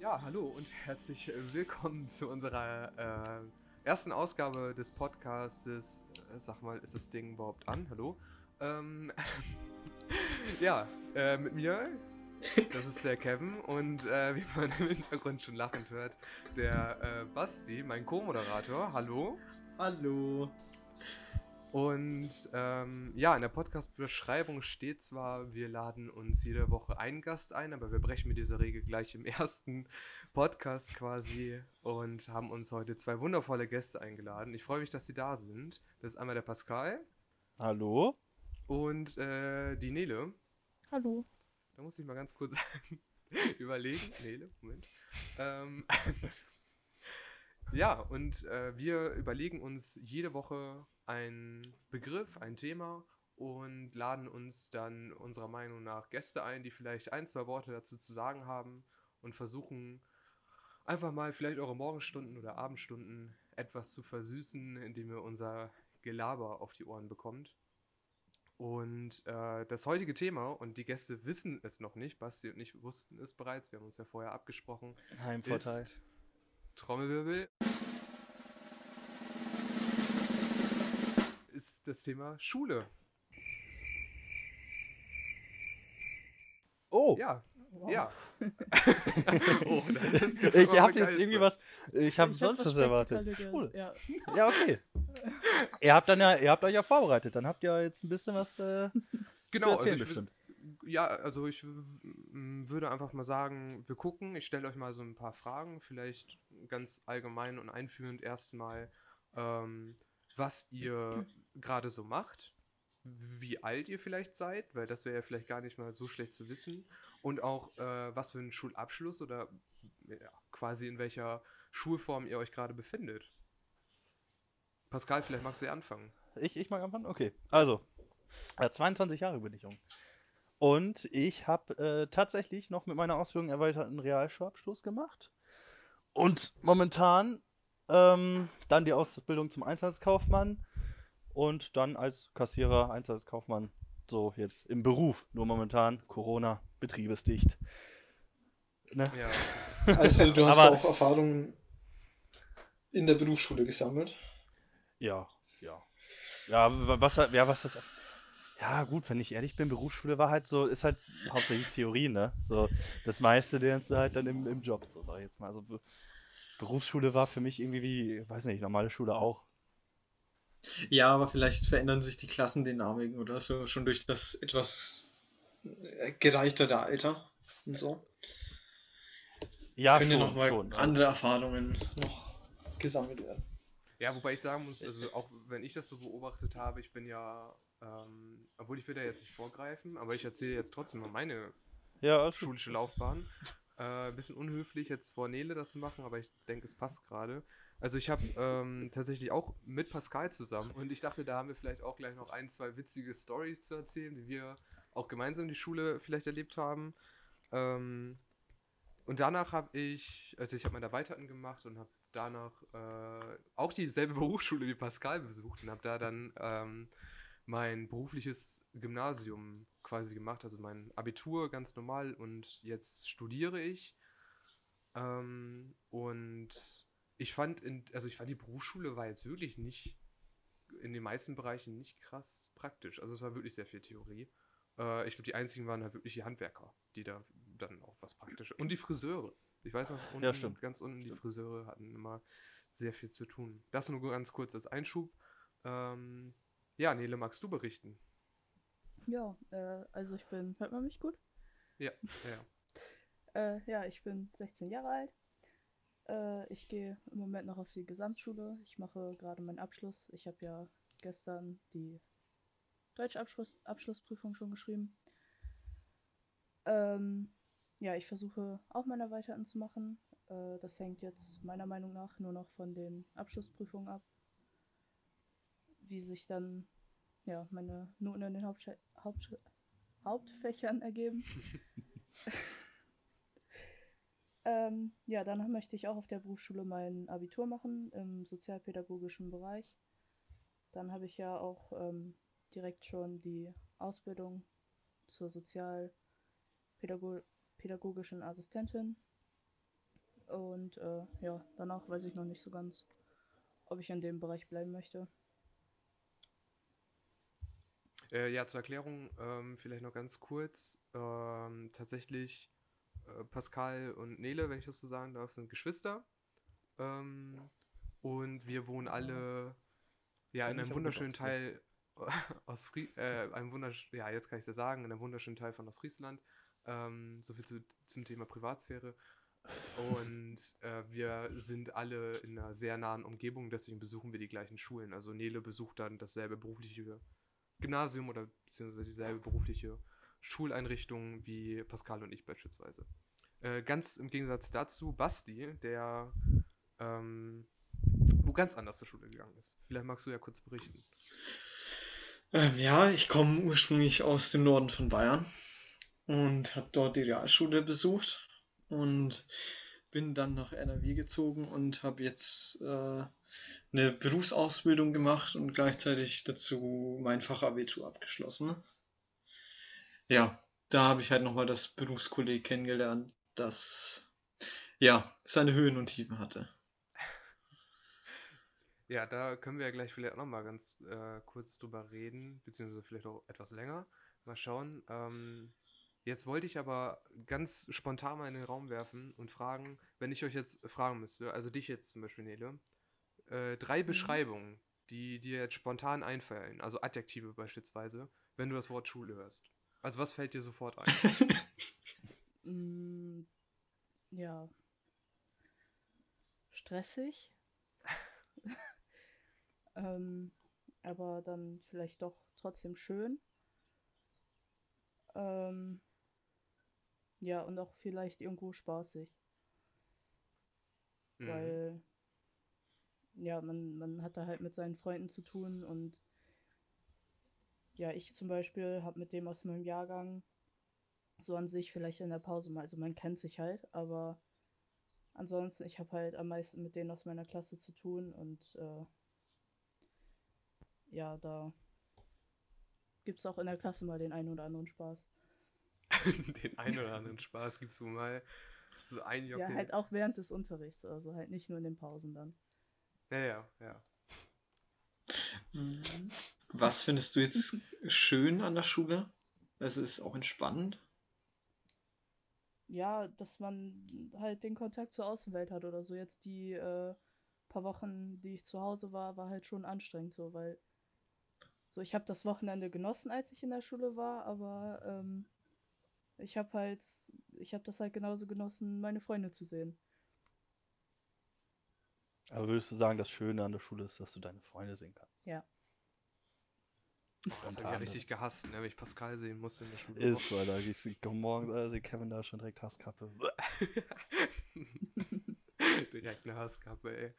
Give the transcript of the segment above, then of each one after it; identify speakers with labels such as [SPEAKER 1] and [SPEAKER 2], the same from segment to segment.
[SPEAKER 1] Ja, hallo und herzlich willkommen zu unserer äh, ersten Ausgabe des Podcastes. Äh, sag mal, ist das Ding überhaupt an? Hallo? Ähm, ja, äh, mit mir, das ist der Kevin und äh, wie man im Hintergrund schon lachend hört, der äh, Basti, mein Co-Moderator. Hallo?
[SPEAKER 2] Hallo.
[SPEAKER 1] Und ähm, ja, in der Podcast-Beschreibung steht zwar, wir laden uns jede Woche einen Gast ein, aber wir brechen mit dieser Regel gleich im ersten Podcast quasi und haben uns heute zwei wundervolle Gäste eingeladen. Ich freue mich, dass sie da sind. Das ist einmal der Pascal.
[SPEAKER 2] Hallo.
[SPEAKER 1] Und äh, die Nele.
[SPEAKER 3] Hallo.
[SPEAKER 1] Da muss ich mal ganz kurz überlegen. Nele, Moment. Ähm, ja, und äh, wir überlegen uns jede Woche einen Begriff, ein Thema und laden uns dann unserer Meinung nach Gäste ein, die vielleicht ein, zwei Worte dazu zu sagen haben und versuchen einfach mal vielleicht eure Morgenstunden oder Abendstunden etwas zu versüßen, indem ihr unser Gelaber auf die Ohren bekommt. Und äh, das heutige Thema, und die Gäste wissen es noch nicht, Basti und ich wussten es bereits, wir haben uns ja vorher abgesprochen,
[SPEAKER 2] Heimvorteil.
[SPEAKER 1] ist Trommelwirbel. Das Thema Schule.
[SPEAKER 2] Oh,
[SPEAKER 1] Ja,
[SPEAKER 3] Wow.
[SPEAKER 1] ja. oh, ja
[SPEAKER 2] ich habe jetzt irgendwie was. Ich habe
[SPEAKER 3] Ich hab
[SPEAKER 2] sonst was erwartet. Cool.
[SPEAKER 3] Ja.
[SPEAKER 2] Ja, okay. ihr habt dann ja, ihr habt euch ja vorbereitet. Dann habt ihr jetzt ein bisschen was äh,
[SPEAKER 1] Genau,
[SPEAKER 2] zu
[SPEAKER 1] also
[SPEAKER 2] erzählen
[SPEAKER 1] ich, wü-
[SPEAKER 2] bestimmt.
[SPEAKER 1] ja, also ich würde einfach mal sagen, wir gucken. Ich stelle euch mal so ein paar Fragen, vielleicht ganz allgemein und einführend erstmal, ähm, was ihr gerade so macht, wie alt ihr vielleicht seid, weil das wäre ja vielleicht gar nicht mal so schlecht zu wissen. Und auch, äh, was für einen Schulabschluss oder ja, quasi in welcher Schulform ihr euch gerade befindet. Pascal, vielleicht magst du ja anfangen.
[SPEAKER 2] Ich, ich mag anfangen? Okay. Also, äh, 22 Jahre bin ich jung. Und ich habe äh, tatsächlich noch mit meiner Ausbildung erweiterten Realschulabschluss gemacht. Und momentan ähm, dann die Ausbildung zum Einzelhandelskaufmann und dann als Kassierer, Einzelhandelskaufmann, so jetzt im Beruf. Nur momentan Corona, Betrieb ist dicht. Ne?
[SPEAKER 1] Ja.
[SPEAKER 4] Also du hast
[SPEAKER 2] Aber-
[SPEAKER 4] auch Erfahrungen in der Berufsschule gesammelt.
[SPEAKER 2] Ja, ja. Ja, wa- was, ja, was das. Ja, gut, wenn ich ehrlich bin, Berufsschule war halt so, ist halt hauptsächlich Theorie, ne? So, das meiste lernst du halt dann im, im Job, so sag ich jetzt mal. Also, Berufsschule war für mich irgendwie wie, weiß nicht, normale Schule auch.
[SPEAKER 4] Ja, aber vielleicht verändern sich die Klassendynamiken oder so schon durch das etwas äh, gereichtere Alter und so.
[SPEAKER 2] Ja,
[SPEAKER 4] Können ja
[SPEAKER 2] schon,
[SPEAKER 4] nochmal
[SPEAKER 2] schon.
[SPEAKER 4] andere Erfahrungen noch gesammelt werden.
[SPEAKER 1] Ja, wobei ich sagen muss, also auch wenn ich das so beobachtet habe, ich bin ja, ähm, obwohl ich will da jetzt nicht vorgreifen, aber ich erzähle jetzt trotzdem mal meine
[SPEAKER 2] Ja,
[SPEAKER 1] schulische Laufbahn. Äh, bisschen unhöflich jetzt vor Nele das zu machen, aber ich denke, es passt gerade. Also ich habe ähm, tatsächlich auch mit Pascal zusammen und ich dachte, da haben wir vielleicht auch gleich noch ein, zwei witzige Stories zu erzählen, wie wir auch gemeinsam die Schule vielleicht erlebt haben. Ähm, und danach habe ich, also ich habe meine Erweiterten gemacht und habe danach äh, auch dieselbe Berufsschule wie Pascal besucht und habe da dann ähm, mein berufliches Gymnasium quasi gemacht, also mein Abitur ganz normal und jetzt studiere ich. Ähm, und ich fand, in, also ich fand die Berufsschule war jetzt wirklich nicht in den meisten Bereichen nicht krass praktisch. Also es war wirklich sehr viel Theorie. Äh, ich glaube, die einzigen waren halt wirklich die Handwerker, die da dann auch was praktisch. Und die Friseure. Ich weiß noch, unten,
[SPEAKER 2] stimmt.
[SPEAKER 1] ganz unten, die Friseure hatten immer sehr viel zu tun. Das nur ganz kurz als Einschub. Ähm, ja, Nele, magst du berichten?
[SPEAKER 3] Ja, äh, also ich bin, hört man mich gut?
[SPEAKER 1] Ja, ja.
[SPEAKER 3] Äh, ja, ich bin 16 Jahre alt. Äh, ich gehe im Moment noch auf die Gesamtschule. Ich mache gerade meinen Abschluss. Ich habe ja gestern die Deutschabschluss Abschlussprüfung schon geschrieben. Ähm, ja, ich versuche auch meine Erweiterten zu machen. Äh, das hängt jetzt meiner Meinung nach nur noch von den Abschlussprüfungen ab. Wie sich dann ja, meine Noten in den Hauptsch Haupt Hauptfächern ergeben. ähm, ja, danach möchte ich auch auf der Berufsschule mein Abitur machen im sozialpädagogischen Bereich. Dann habe ich ja auch ähm, direkt schon die Ausbildung zur sozialpädagogischen Assistentin Und äh, ja, danach weiß ich noch nicht so ganz, ob ich in dem Bereich bleiben möchte.
[SPEAKER 1] Äh, ja, zur Erklärung ähm, vielleicht noch ganz kurz. Ähm, tatsächlich, äh, Pascal und Nele, wenn ich das so sagen darf, sind Geschwister. Ähm, und wir wohnen alle ja, in einem wunderschönen Teil aus Frie äh, einem wundersch ja, jetzt kann ich es ja sagen, in einem wunderschönen Teil von Ostfriesland. Ähm, so viel zu, zum Thema Privatsphäre. Und äh, wir sind alle in einer sehr nahen Umgebung, deswegen besuchen wir die gleichen Schulen. Also Nele besucht dann dasselbe berufliche Gymnasium oder beziehungsweise dieselbe berufliche Schuleinrichtung wie Pascal und ich beispielsweise. Äh, ganz im Gegensatz dazu Basti, der ähm, wo ganz anders zur Schule gegangen ist. Vielleicht magst du ja kurz berichten.
[SPEAKER 4] Ähm, ja, ich komme ursprünglich aus dem Norden von Bayern und habe dort die Realschule besucht und bin dann nach NRW gezogen und habe jetzt äh, eine Berufsausbildung gemacht und gleichzeitig dazu mein Fachabitur abgeschlossen. Ja, da habe ich halt nochmal das Berufskolleg kennengelernt, das ja seine Höhen und Tiefen hatte.
[SPEAKER 1] Ja, da können wir ja gleich vielleicht auch nochmal ganz äh, kurz drüber reden, beziehungsweise vielleicht auch etwas länger. Mal schauen. Ähm, jetzt wollte ich aber ganz spontan mal in den Raum werfen und fragen, wenn ich euch jetzt fragen müsste, also dich jetzt zum Beispiel, Nele, äh, drei Beschreibungen, die dir jetzt spontan einfallen, also Adjektive beispielsweise, wenn du das Wort Schule hörst. Also was fällt dir sofort ein?
[SPEAKER 3] Mm, ja. Stressig. ähm, aber dann vielleicht doch trotzdem schön. Ähm, ja, und auch vielleicht irgendwo spaßig.
[SPEAKER 1] Mhm.
[SPEAKER 3] weil ja, man, man hat da halt mit seinen Freunden zu tun und ja, ich zum Beispiel habe mit dem aus meinem Jahrgang so an sich vielleicht in der Pause mal, also man kennt sich halt, aber ansonsten, ich habe halt am meisten mit denen aus meiner Klasse zu tun und äh, ja, da gibt es auch in der Klasse mal den einen oder anderen Spaß.
[SPEAKER 1] den einen oder anderen Spaß gibst du mal. So ein
[SPEAKER 3] Ja,
[SPEAKER 1] Jockey.
[SPEAKER 3] halt auch während des Unterrichts, also halt nicht nur in den Pausen dann.
[SPEAKER 1] Ja, ja, ja.
[SPEAKER 4] Was findest du jetzt schön an der Schule? Also ist auch entspannend.
[SPEAKER 3] ja, dass man halt den Kontakt zur Außenwelt hat oder so. Jetzt die äh, paar Wochen, die ich zu Hause war, war halt schon anstrengend so, weil so ich habe das Wochenende genossen, als ich in der Schule war, aber ähm, ich habe halt, ich habe das halt genauso genossen, meine Freunde zu sehen.
[SPEAKER 2] Aber würdest du sagen, das Schöne an der Schule ist, dass du deine Freunde sehen kannst?
[SPEAKER 3] Ja.
[SPEAKER 1] Das habe ich ja
[SPEAKER 2] anderem.
[SPEAKER 1] richtig gehasst, ne, wenn ich Pascal sehen musste in der Schule.
[SPEAKER 2] Ist, weil da ich, ich komm morgens, äh, sehe Kevin da schon direkt Hasskappe.
[SPEAKER 1] Direkt eine Hasskappe, ey.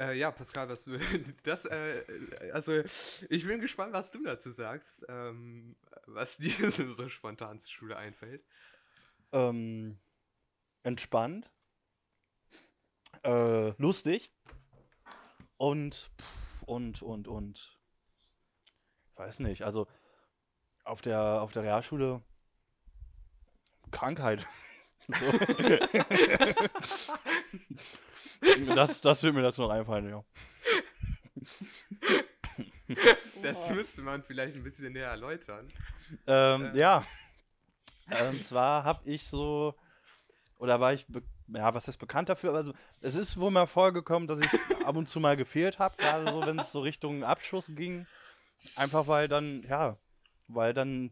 [SPEAKER 1] Äh, ja, Pascal, was du. Das, äh, also, ich bin gespannt, was du dazu sagst, ähm, was dir so spontan zur Schule einfällt.
[SPEAKER 2] Ähm, entspannt. Äh, lustig. Und, und, und, und. Weiß nicht, also auf der, auf der Realschule Krankheit. So. das, das wird mir dazu noch einfallen, ja.
[SPEAKER 1] Das müsste man vielleicht ein bisschen näher erläutern.
[SPEAKER 2] Ähm,
[SPEAKER 1] Äh.
[SPEAKER 2] ja. Und zwar habe ich so, oder war ich, be ja, was heißt bekannt dafür? Also, es ist wohl mal vorgekommen, dass ich ab und zu mal gefehlt habe, gerade so, wenn es so Richtung Abschluss ging. Einfach weil dann, ja, weil dann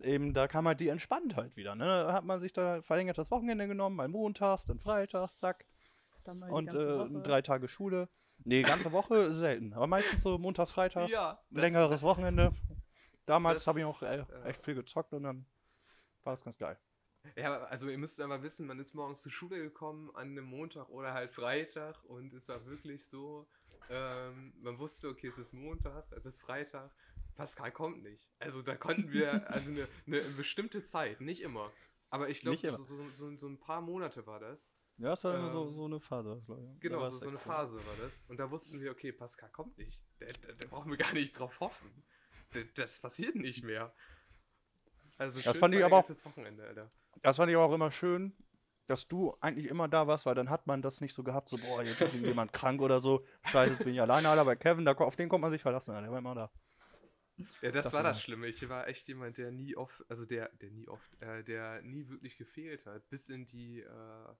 [SPEAKER 2] eben, da kam halt die Entspanntheit wieder, ne? Da hat man sich da verlängertes Wochenende genommen, mal montags, dann freitags, zack.
[SPEAKER 3] Dann
[SPEAKER 2] Und äh, drei Tage Schule. Nee, ganze Woche selten, aber meistens so montags, freitags,
[SPEAKER 1] Ja, das-
[SPEAKER 2] längeres Wochenende. Damals
[SPEAKER 1] das,
[SPEAKER 2] habe ich auch äh,
[SPEAKER 1] äh,
[SPEAKER 2] echt viel gezockt und dann war es ganz geil.
[SPEAKER 1] Ja, also ihr müsst aber wissen, man ist morgens zur Schule gekommen an einem Montag oder halt Freitag und es war wirklich so, ähm, man wusste, okay, es ist Montag, es ist Freitag, Pascal kommt nicht. Also da konnten wir, also eine, eine bestimmte Zeit, nicht immer. Aber ich glaube, so, so, so, so ein paar Monate war das.
[SPEAKER 2] Ja, es war immer so,
[SPEAKER 1] Ähm,
[SPEAKER 2] so eine Phase. glaub ich. Da
[SPEAKER 1] Genau, so, so eine
[SPEAKER 2] extra.
[SPEAKER 1] Phase war das. Und da wussten wir, okay, Pascal kommt nicht. Der, der, der brauchen wir gar nicht drauf hoffen. Der, das passiert nicht mehr. Also
[SPEAKER 2] Das fand ich aber auch-
[SPEAKER 1] Wochenende, Alter.
[SPEAKER 2] Das fand ich auch immer schön, dass du eigentlich immer da warst, weil dann hat man das nicht so gehabt, so, boah, jetzt ist jemand krank oder so. Scheiße, jetzt bin ich alleine, Alter, bei Kevin, da, auf den kommt man sich verlassen, Alter, der war immer da.
[SPEAKER 1] Ja, das,
[SPEAKER 2] Das
[SPEAKER 1] war das Schlimme. Ich war echt jemand, der nie oft, also der, der nie oft, äh, der nie wirklich gefehlt hat. Bis in die, äh,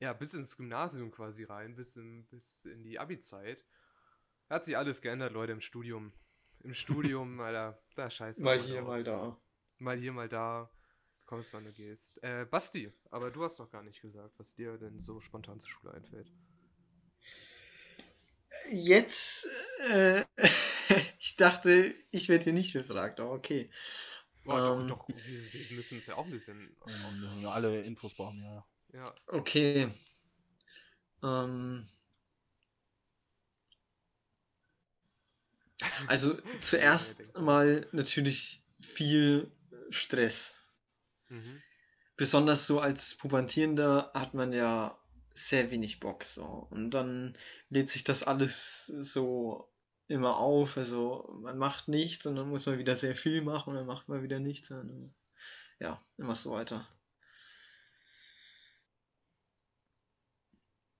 [SPEAKER 1] ja, bis ins Gymnasium quasi rein, bis in, bis in die Abi-Zeit. Hat sich alles geändert, Leute, im Studium. Im Studium, Alter, da scheiße.
[SPEAKER 4] Mal hier, mal da.
[SPEAKER 1] Mal hier, mal da. Kommst, wann du gehst. Äh, Basti, aber du hast doch gar nicht gesagt, was dir denn so spontan zur Schule einfällt.
[SPEAKER 4] Jetzt, äh, ich dachte, ich werde hier nicht befragt, aber okay.
[SPEAKER 1] Oh, doch,
[SPEAKER 4] Ähm.
[SPEAKER 1] doch, wir, wir müssen uns ja auch ein bisschen
[SPEAKER 2] Wir müssen
[SPEAKER 1] austauschen.
[SPEAKER 2] ja alle Infos brauchen, ja.
[SPEAKER 1] Ja,
[SPEAKER 4] Okay. Ähm, also zuerst mal natürlich viel Stress.
[SPEAKER 1] Mhm.
[SPEAKER 4] Besonders so als Pubertierender hat man ja sehr wenig Bock so. Und dann lädt sich das alles so immer auf. Also man macht nichts und dann muss man wieder sehr viel machen und dann macht man wieder nichts. Und ja, immer so weiter.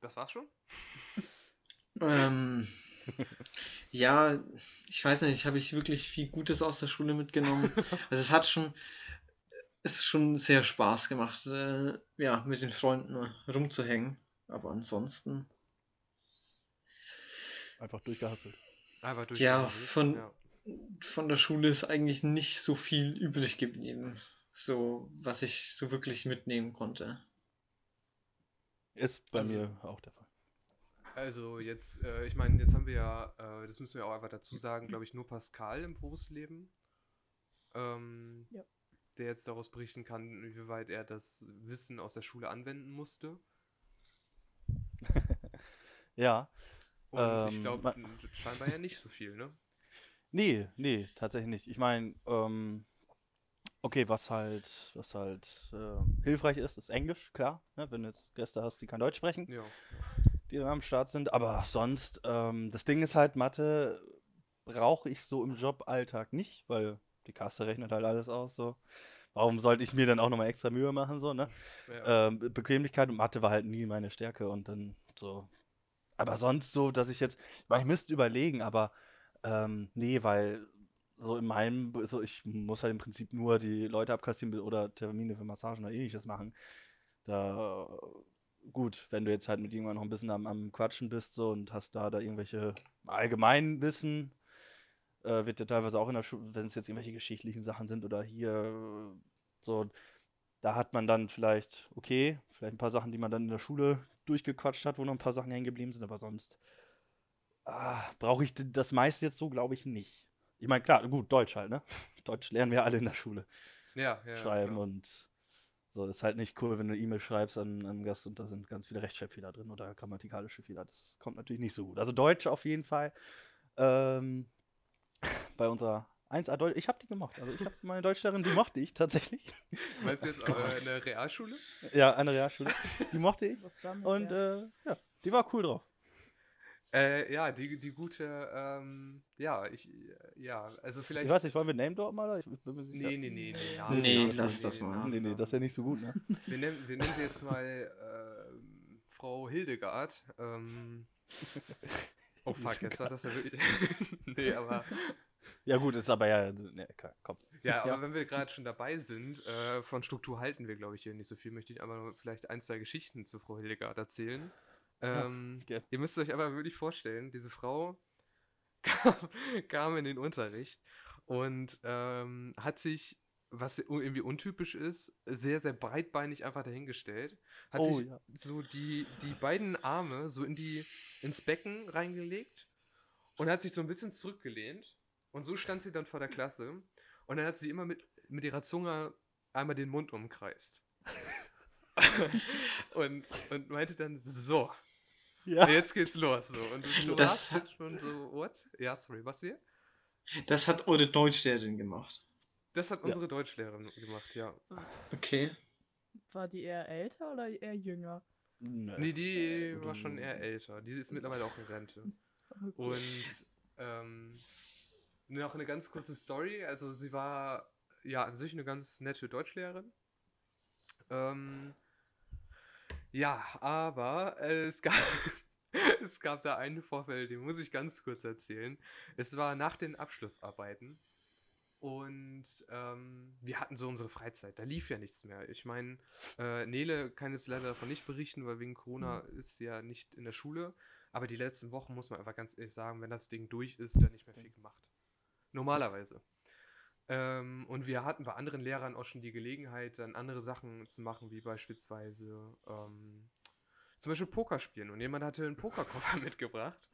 [SPEAKER 1] Das war's schon?
[SPEAKER 4] Ähm, ja, ich weiß nicht, habe ich wirklich viel Gutes aus der Schule mitgenommen. Also es hat schon, ist schon sehr Spaß gemacht, äh, ja, mit den Freunden rumzuhängen. Aber ansonsten,
[SPEAKER 2] Einfach durchgehasselt.
[SPEAKER 1] Einfach durch.
[SPEAKER 4] Ja, von-
[SPEAKER 1] ja.
[SPEAKER 4] von der Schule ist eigentlich nicht so viel übrig geblieben. So, was ich so wirklich mitnehmen konnte.
[SPEAKER 2] Ist bei
[SPEAKER 1] Also-
[SPEAKER 2] mir auch der Fall.
[SPEAKER 1] Also jetzt, äh, ich meine, jetzt haben wir ja, äh, das müssen wir auch einfach dazu sagen, glaube ich, nur Pascal im Berufsleben, ähm,
[SPEAKER 3] Ja.
[SPEAKER 1] Der jetzt daraus berichten kann, inwieweit er das Wissen aus der Schule anwenden musste.
[SPEAKER 2] Ja.
[SPEAKER 1] Und ich
[SPEAKER 2] Ähm,
[SPEAKER 1] glaube,
[SPEAKER 2] ma-
[SPEAKER 1] scheinbar ja nicht so viel, ne?
[SPEAKER 2] Nee, nee, tatsächlich nicht. Ich meine, ähm, okay, was halt, was halt äh, hilfreich ist, ist Englisch, klar, ne, wenn du jetzt Gäste hast, die kein Deutsch sprechen,
[SPEAKER 1] Ja.
[SPEAKER 2] die dann am Start sind. Aber sonst, ähm, das Ding ist halt, Mathe brauche ich so im Joballtag nicht, weil die Kasse rechnet halt alles aus, so. Warum sollte ich mir dann auch nochmal extra Mühe machen, so, ne?
[SPEAKER 1] ja.
[SPEAKER 2] Ähm, Bequemlichkeit und Mathe war halt nie meine Stärke und dann so. Aber sonst so, dass ich jetzt, ich meine, ich müsste überlegen, aber ähm, nee, weil so in meinem, so ich muss halt im Prinzip nur die Leute abkassieren oder Termine für Massagen oder ähnliches machen. Da, gut, wenn du jetzt halt mit jemandem noch ein bisschen am, am Quatschen bist so und hast da da irgendwelche Allgemeinwissen, äh, wird ja teilweise auch in der Schule, wenn es jetzt irgendwelche geschichtlichen Sachen sind oder hier so, da hat man dann vielleicht, okay, vielleicht ein paar Sachen, die man dann in der Schule durchgequatscht hat, wo noch ein paar Sachen hängen geblieben sind, aber sonst ah, brauche ich das meiste jetzt so, glaube ich, nicht. Ich meine, klar, gut, Deutsch halt, ne? Deutsch lernen wir alle in der Schule
[SPEAKER 1] ja, ja,
[SPEAKER 2] schreiben
[SPEAKER 1] klar.
[SPEAKER 2] und so, das ist halt nicht cool, wenn du eine E-Mail schreibst an, an einen Gast und da sind ganz viele Rechtschreibfehler drin oder grammatikalische Fehler. Das kommt natürlich nicht so gut. Also Deutsch auf jeden Fall. Ähm, bei unserer 1A Deutsch, ich habe die gemacht. Also ich habe meine Deutschlehrerin, die mochte ich tatsächlich.
[SPEAKER 1] Meinst du jetzt äh, in der Realschule?
[SPEAKER 2] Ja, der Realschule. Die mochte ich.
[SPEAKER 3] Was war mit
[SPEAKER 2] Und
[SPEAKER 3] der?
[SPEAKER 2] äh, ja, die war cool drauf.
[SPEAKER 1] Äh, ja, die, die gute, ähm, ja, ich, ja, also vielleicht.
[SPEAKER 2] Ich weiß nicht, wollen wir Name Drop mal? Ich bin mir sicher.
[SPEAKER 1] Nee, nee, nee, nee.
[SPEAKER 2] Nee,
[SPEAKER 4] Nee,
[SPEAKER 1] Namen,
[SPEAKER 4] lass das mal.
[SPEAKER 1] Namen,
[SPEAKER 2] Nee, nee, das wäre nicht so gut, ne?
[SPEAKER 1] Wir nennen, wir nennen sie jetzt mal ähm, Frau Hildegard. Ähm, oh fuck, jetzt war das ja wirklich. nee, aber.
[SPEAKER 2] Ja gut, ist aber ja, ne, komm.
[SPEAKER 1] Ja, aber
[SPEAKER 2] Ja.
[SPEAKER 1] wenn wir gerade schon dabei sind, äh, von Struktur halten wir, glaube ich, hier nicht so viel, möchte ich aber vielleicht ein, zwei Geschichten zu Frau Hildegard erzählen. Ähm,
[SPEAKER 2] gern.
[SPEAKER 1] ihr müsst euch aber wirklich vorstellen, diese Frau kam, kam in den Unterricht und ähm, hat sich, was irgendwie untypisch ist, sehr, sehr breitbeinig einfach dahingestellt. Hat
[SPEAKER 2] Oh,
[SPEAKER 1] sich
[SPEAKER 2] ja.
[SPEAKER 1] so die, die beiden Arme so in die, ins Becken reingelegt und hat sich so ein bisschen zurückgelehnt. Und so stand sie dann vor der Klasse. Und dann hat sie immer mit, mit ihrer Zunge einmal den Mund umkreist. und, und meinte dann, so,
[SPEAKER 2] Ja.
[SPEAKER 1] jetzt geht's los. So. Und du,
[SPEAKER 4] Das
[SPEAKER 1] warst
[SPEAKER 4] hat-
[SPEAKER 1] schon so, what? Ja, sorry, was hier?
[SPEAKER 4] Das hat eure Deutschlehrerin gemacht.
[SPEAKER 1] Das hat
[SPEAKER 2] Ja.
[SPEAKER 1] unsere Deutschlehrerin gemacht, ja.
[SPEAKER 4] Okay.
[SPEAKER 3] War die eher älter oder eher jünger?
[SPEAKER 2] Nö.
[SPEAKER 1] Nee, die
[SPEAKER 2] Oder-
[SPEAKER 1] war schon eher älter. Die ist mittlerweile auch in Rente.
[SPEAKER 3] Okay.
[SPEAKER 1] Und ähm, noch eine ganz kurze Story. Also sie war ja an sich eine ganz nette Deutschlehrerin. Ähm, Ja, aber äh, es gab, es gab da einen Vorfall, den muss ich ganz kurz erzählen. Es war nach den Abschlussarbeiten und ähm, wir hatten so unsere Freizeit. Da lief ja nichts mehr. Ich meine, äh, Nele kann jetzt leider davon nicht berichten, weil wegen Corona ist sie ja nicht in der Schule. Aber die letzten Wochen muss man einfach ganz ehrlich sagen, wenn das Ding durch ist, dann nicht mehr viel gemacht. Normalerweise. Ähm, und wir hatten bei anderen Lehrern auch schon die Gelegenheit, dann andere Sachen zu machen, wie beispielsweise ähm, zum Beispiel Poker spielen. Und jemand hatte einen Pokerkoffer mitgebracht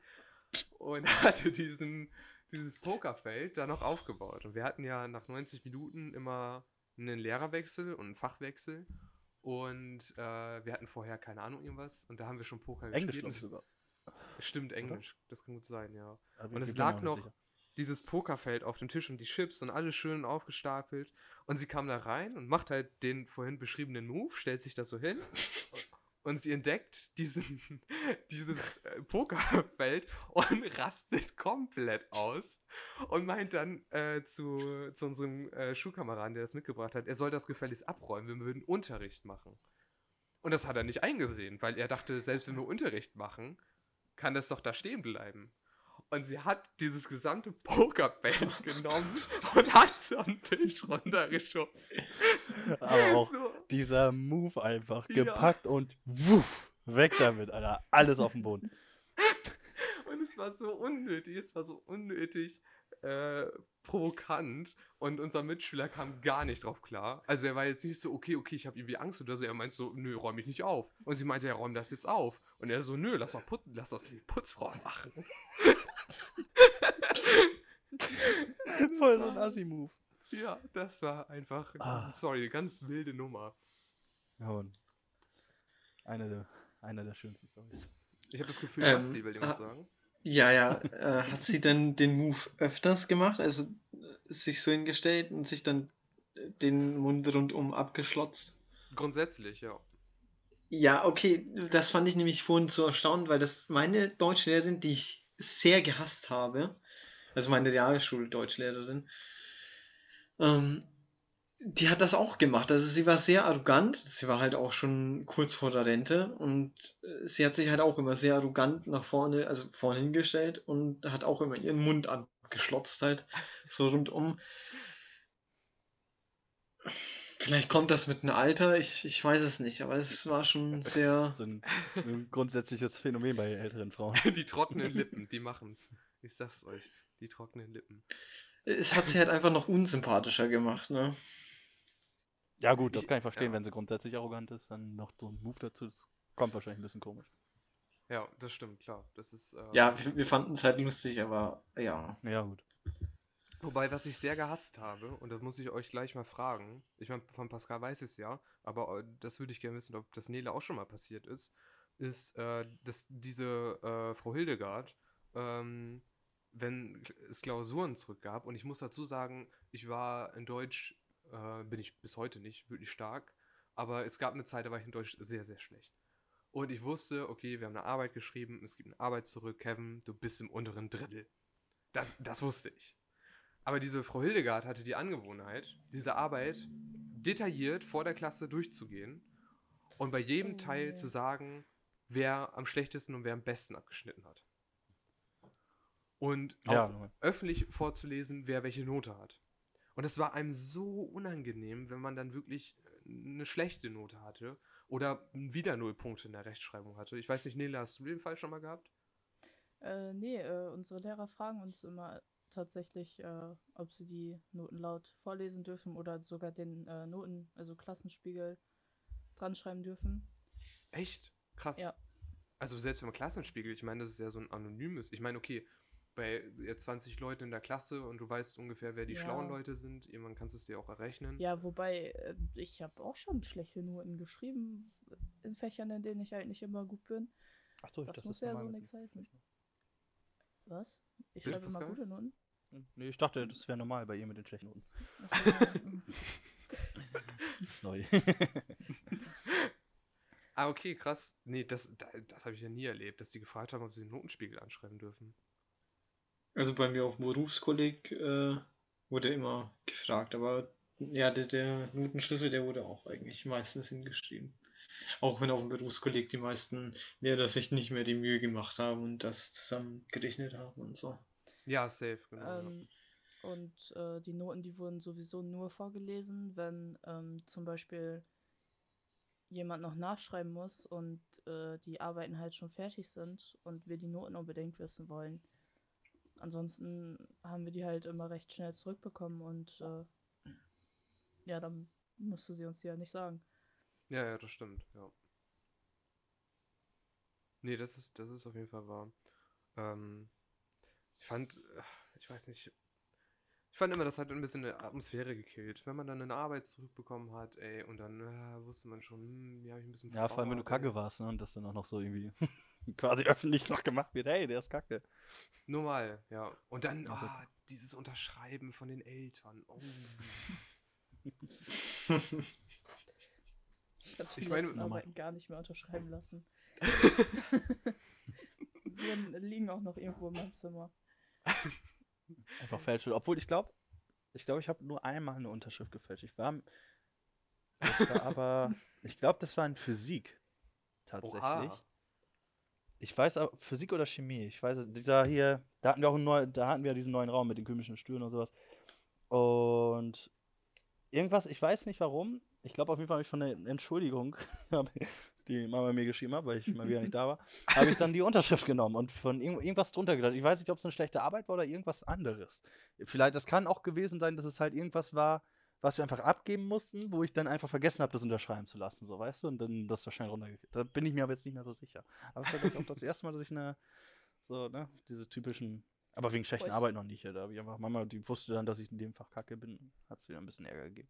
[SPEAKER 1] und hatte diesen, dieses Pokerfeld da noch aufgebaut. Und wir hatten ja nach 90 Minuten immer einen Lehrerwechsel und einen Fachwechsel. Und äh, wir hatten vorher keine Ahnung irgendwas. Und da haben wir schon Poker
[SPEAKER 2] Englisch,
[SPEAKER 1] gespielt.
[SPEAKER 2] ich sogar.
[SPEAKER 1] Stimmt, Englisch. Das kann gut sein, ja.
[SPEAKER 2] Aber
[SPEAKER 1] Und es lag noch
[SPEAKER 2] sicher.
[SPEAKER 1] dieses Pokerfeld auf dem Tisch und die Chips und alles schön aufgestapelt. Und sie kam da rein und macht halt den vorhin beschriebenen Move, stellt sich da so hin und sie entdeckt diesen, dieses äh, Pokerfeld und rastet komplett aus und meint dann äh, zu, zu unserem äh, Schulkameraden, der das mitgebracht hat, er soll das gefälligst abräumen, wir würden Unterricht machen. Und das hat er nicht eingesehen, weil er dachte, selbst wenn wir Unterricht machen, kann das doch da stehen bleiben. Und sie hat dieses gesamte Pokerfeld genommen und hat es am Tisch runtergeschubst.
[SPEAKER 2] Aber auch
[SPEAKER 1] So,
[SPEAKER 2] dieser Move einfach
[SPEAKER 1] Ja.
[SPEAKER 2] gepackt und wuff, weg damit, Alter. Alles auf dem Boden.
[SPEAKER 1] und es war so unnötig, es war so unnötig äh, provokant. Und unser Mitschüler kam gar nicht drauf klar. Also er war jetzt nicht so, okay, okay, ich habe irgendwie Angst oder so. Er meint so, nö, räum ich nicht auf. Und sie meinte, ja, räum das jetzt auf. Und er so, nö, lass doch put lass das in den Putzraum machen.
[SPEAKER 2] Voll so ein Assi-Move.
[SPEAKER 1] Ja, das war einfach,
[SPEAKER 2] Ah.
[SPEAKER 1] sorry, ganz wilde Nummer.
[SPEAKER 2] Ja, und eine der, eine der schönsten Storys.
[SPEAKER 1] Ich habe das Gefühl,
[SPEAKER 4] Ähm,
[SPEAKER 1] Basti will dir was
[SPEAKER 4] ah,
[SPEAKER 1] sagen.
[SPEAKER 4] Ja, ja. Äh, hat sie denn den Move öfters gemacht? Also äh, sich so hingestellt und sich dann äh, den Mund rundum abgeschlotzt?
[SPEAKER 1] Grundsätzlich, ja.
[SPEAKER 4] Ja, okay, das fand ich nämlich vorhin so erstaunend, weil das meine Deutschlehrerin, die ich sehr gehasst habe, also meine Realschul-Deutschlehrerin, ähm, die hat das auch gemacht. Also sie war sehr arrogant, sie war halt auch schon kurz vor der Rente und äh, sie hat sich halt auch immer sehr arrogant nach vorne, also vorne hingestellt und hat auch immer ihren Mund abgeschlotzt halt, so rundum. Vielleicht kommt das mit einem Alter, ich, ich weiß es nicht, aber es war schon sehr.
[SPEAKER 2] So ein, ein grundsätzliches Phänomen bei älteren Frauen.
[SPEAKER 1] Die trockenen Lippen, die machen's. Ich sag's euch. Die trockenen Lippen.
[SPEAKER 4] Es hat sie halt einfach noch unsympathischer gemacht, ne?
[SPEAKER 2] Ja, gut, das
[SPEAKER 1] Ich-
[SPEAKER 2] kann ich verstehen,
[SPEAKER 1] ja.
[SPEAKER 2] wenn sie grundsätzlich arrogant ist, dann noch so ein Move dazu, das kommt wahrscheinlich ein bisschen komisch.
[SPEAKER 1] Ja, das stimmt, klar. Das ist. ähm,
[SPEAKER 4] Ja, wir, wir fanden es halt lustig, aber ja.
[SPEAKER 2] Ja, gut.
[SPEAKER 1] Wobei, was ich sehr gehasst habe, und das muss ich euch gleich mal fragen, ich meine, von Pascal weiß ich es ja, aber äh, das würde ich gerne wissen, ob das Nele auch schon mal passiert ist, ist, äh, dass diese äh, Frau Hildegard, ähm, wenn es Klausuren zurückgab, und ich muss dazu sagen, ich war in Deutsch, äh, bin ich bis heute nicht wirklich stark, aber es gab eine Zeit, da war ich in Deutsch sehr, sehr schlecht. Und ich wusste, okay, wir haben eine Arbeit geschrieben, es gibt eine Arbeit zurück, Kevin, du bist im unteren Drittel. Das, das wusste ich. Aber diese Frau Hildegard hatte die Angewohnheit, diese Arbeit detailliert vor der Klasse durchzugehen und bei jedem
[SPEAKER 3] Oh
[SPEAKER 1] Teil zu sagen, wer am schlechtesten und wer am besten abgeschnitten hat. Und auch
[SPEAKER 2] Ja,
[SPEAKER 1] öffentlich vorzulesen, wer welche Note hat. Und es war einem so unangenehm, wenn man dann wirklich eine schlechte Note hatte oder wieder null Punkte in der Rechtschreibung hatte. Ich weiß nicht, Nele, hast du den Fall schon mal gehabt?
[SPEAKER 3] Äh, nee, äh, unsere Lehrer fragen uns immer tatsächlich, äh, ob sie die Noten laut vorlesen dürfen oder sogar den äh, Noten, also Klassenspiegel, dran schreiben dürfen.
[SPEAKER 1] Echt? Krass.
[SPEAKER 3] Ja.
[SPEAKER 1] Also selbst wenn man Klassenspiegel, ich meine, das ist ja so ein anonymes. Ich meine, okay, bei jetzt 20 Leuten in der Klasse und du weißt ungefähr, wer die
[SPEAKER 3] Ja.
[SPEAKER 1] schlauen Leute sind, irgendwann kannst du es dir auch errechnen.
[SPEAKER 3] Ja, wobei, äh, ich habe auch schon schlechte Noten geschrieben in Fächern, in denen ich eigentlich immer gut bin.
[SPEAKER 2] Achso,
[SPEAKER 3] Das muss ja so nichts heißen. Was? Ich
[SPEAKER 1] Bitte,
[SPEAKER 3] schreibe immer gute Noten?
[SPEAKER 2] Nee, ich dachte, das wäre normal bei ihr mit den schlechten Noten. Sorry.
[SPEAKER 1] Ah, okay, krass. Nee, das, da- das habe ich ja nie erlebt, dass die gefragt haben, ob sie den Notenspiegel anschreiben dürfen.
[SPEAKER 4] Also bei mir auf dem Berufskolleg äh, wurde immer gefragt, aber ja, der, der Notenschlüssel, der wurde auch eigentlich meistens hingeschrieben. Auch wenn auf dem Berufskolleg die meisten Lehrer sich nicht mehr die Mühe gemacht haben und das zusammengerechnet haben und so.
[SPEAKER 1] Ja, safe, genau.
[SPEAKER 3] Ähm, und äh, die Noten, die wurden sowieso nur vorgelesen, wenn ähm, zum Beispiel jemand noch nachschreiben muss und äh, die Arbeiten halt schon fertig sind und wir die Noten unbedingt wissen wollen. Ansonsten haben wir die halt immer recht schnell zurückbekommen und äh, ja, dann musste sie uns die ja nicht sagen.
[SPEAKER 1] Ja, ja, das stimmt, ja. Nee, das ist, das ist auf jeden Fall wahr. Ähm, ich fand, ich weiß nicht, ich fand immer, das hat ein bisschen eine Atmosphäre gekillt. Wenn man dann eine Arbeit zurückbekommen hat, ey, und dann äh, wusste man schon, hm, ja, hab ich ein bisschen
[SPEAKER 2] Ja, vor allem wenn du
[SPEAKER 1] verpauert, ey.
[SPEAKER 2] kacke warst, ne? Und das dann auch noch so irgendwie quasi öffentlich noch gemacht wird, hey, der ist kacke.
[SPEAKER 1] Nur mal, ja. Und dann,
[SPEAKER 2] Also-
[SPEAKER 1] ah, dieses Unterschreiben von den Eltern. Oh.
[SPEAKER 3] Ich habe die
[SPEAKER 1] Ich meine,
[SPEAKER 3] letzten
[SPEAKER 2] nochmal.
[SPEAKER 3] Arbeiten gar nicht mehr unterschreiben lassen. Wir liegen auch noch irgendwo in meinem Zimmer.
[SPEAKER 2] Einfach fälscht. Obwohl ich glaube, ich glaube, ich habe nur einmal eine Unterschrift gefälscht. Ich war, das war aber, ich glaube, das war in Physik tatsächlich.
[SPEAKER 1] Oha.
[SPEAKER 2] Ich weiß aber, Physik oder Chemie, ich weiß, es- dieser hier, da hatten wir auch einen neuen, da hatten wir diesen neuen Raum mit den komischen Stühlen und sowas. Und irgendwas, ich weiß nicht warum, ich glaube auf jeden Fall habe ich von der Entschuldigung, die Mama mir geschrieben hat, weil ich mal wieder nicht da war, habe ich dann die Unterschrift genommen und von irgend, irgendwas drunter gedacht. Ich weiß nicht, ob es eine schlechte Arbeit war oder irgendwas anderes. Vielleicht, das kann auch gewesen sein, dass es halt irgendwas war, was wir einfach abgeben mussten, wo ich dann einfach vergessen habe, das unterschreiben zu lassen, so weißt du, und dann das da schnell runtergekriegt. Da bin ich mir aber jetzt nicht mehr so sicher. Aber es war auch das erste Mal, dass ich eine, so, ne, diese typischen, aber wegen schlechten Arbeit noch nicht. Da habe ich einfach, Mama, die wusste dann, dass ich in dem Fach kacke bin, hat es wieder ein bisschen Ärger gegeben.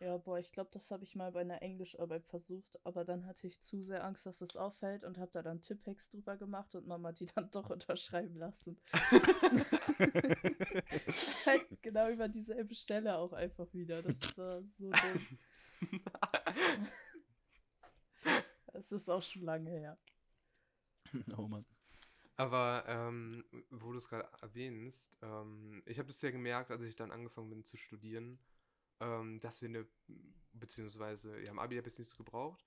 [SPEAKER 3] Ja, boah, ich glaube, das habe ich mal bei einer Englischarbeit versucht, aber dann hatte ich zu sehr Angst, dass es auffällt und habe da dann Tippex drüber gemacht und Mama die dann doch unterschreiben lassen. halt genau über dieselbe Stelle auch einfach wieder. Das war so dumm. Es ist auch schon lange her.
[SPEAKER 2] oh Mann.
[SPEAKER 1] Aber ähm, wo du es gerade erwähnst, ähm, ich habe das ja gemerkt, als ich dann angefangen bin zu studieren, ähm, dass wir eine, beziehungsweise, ja, im Abi habe ich es nicht so gebraucht,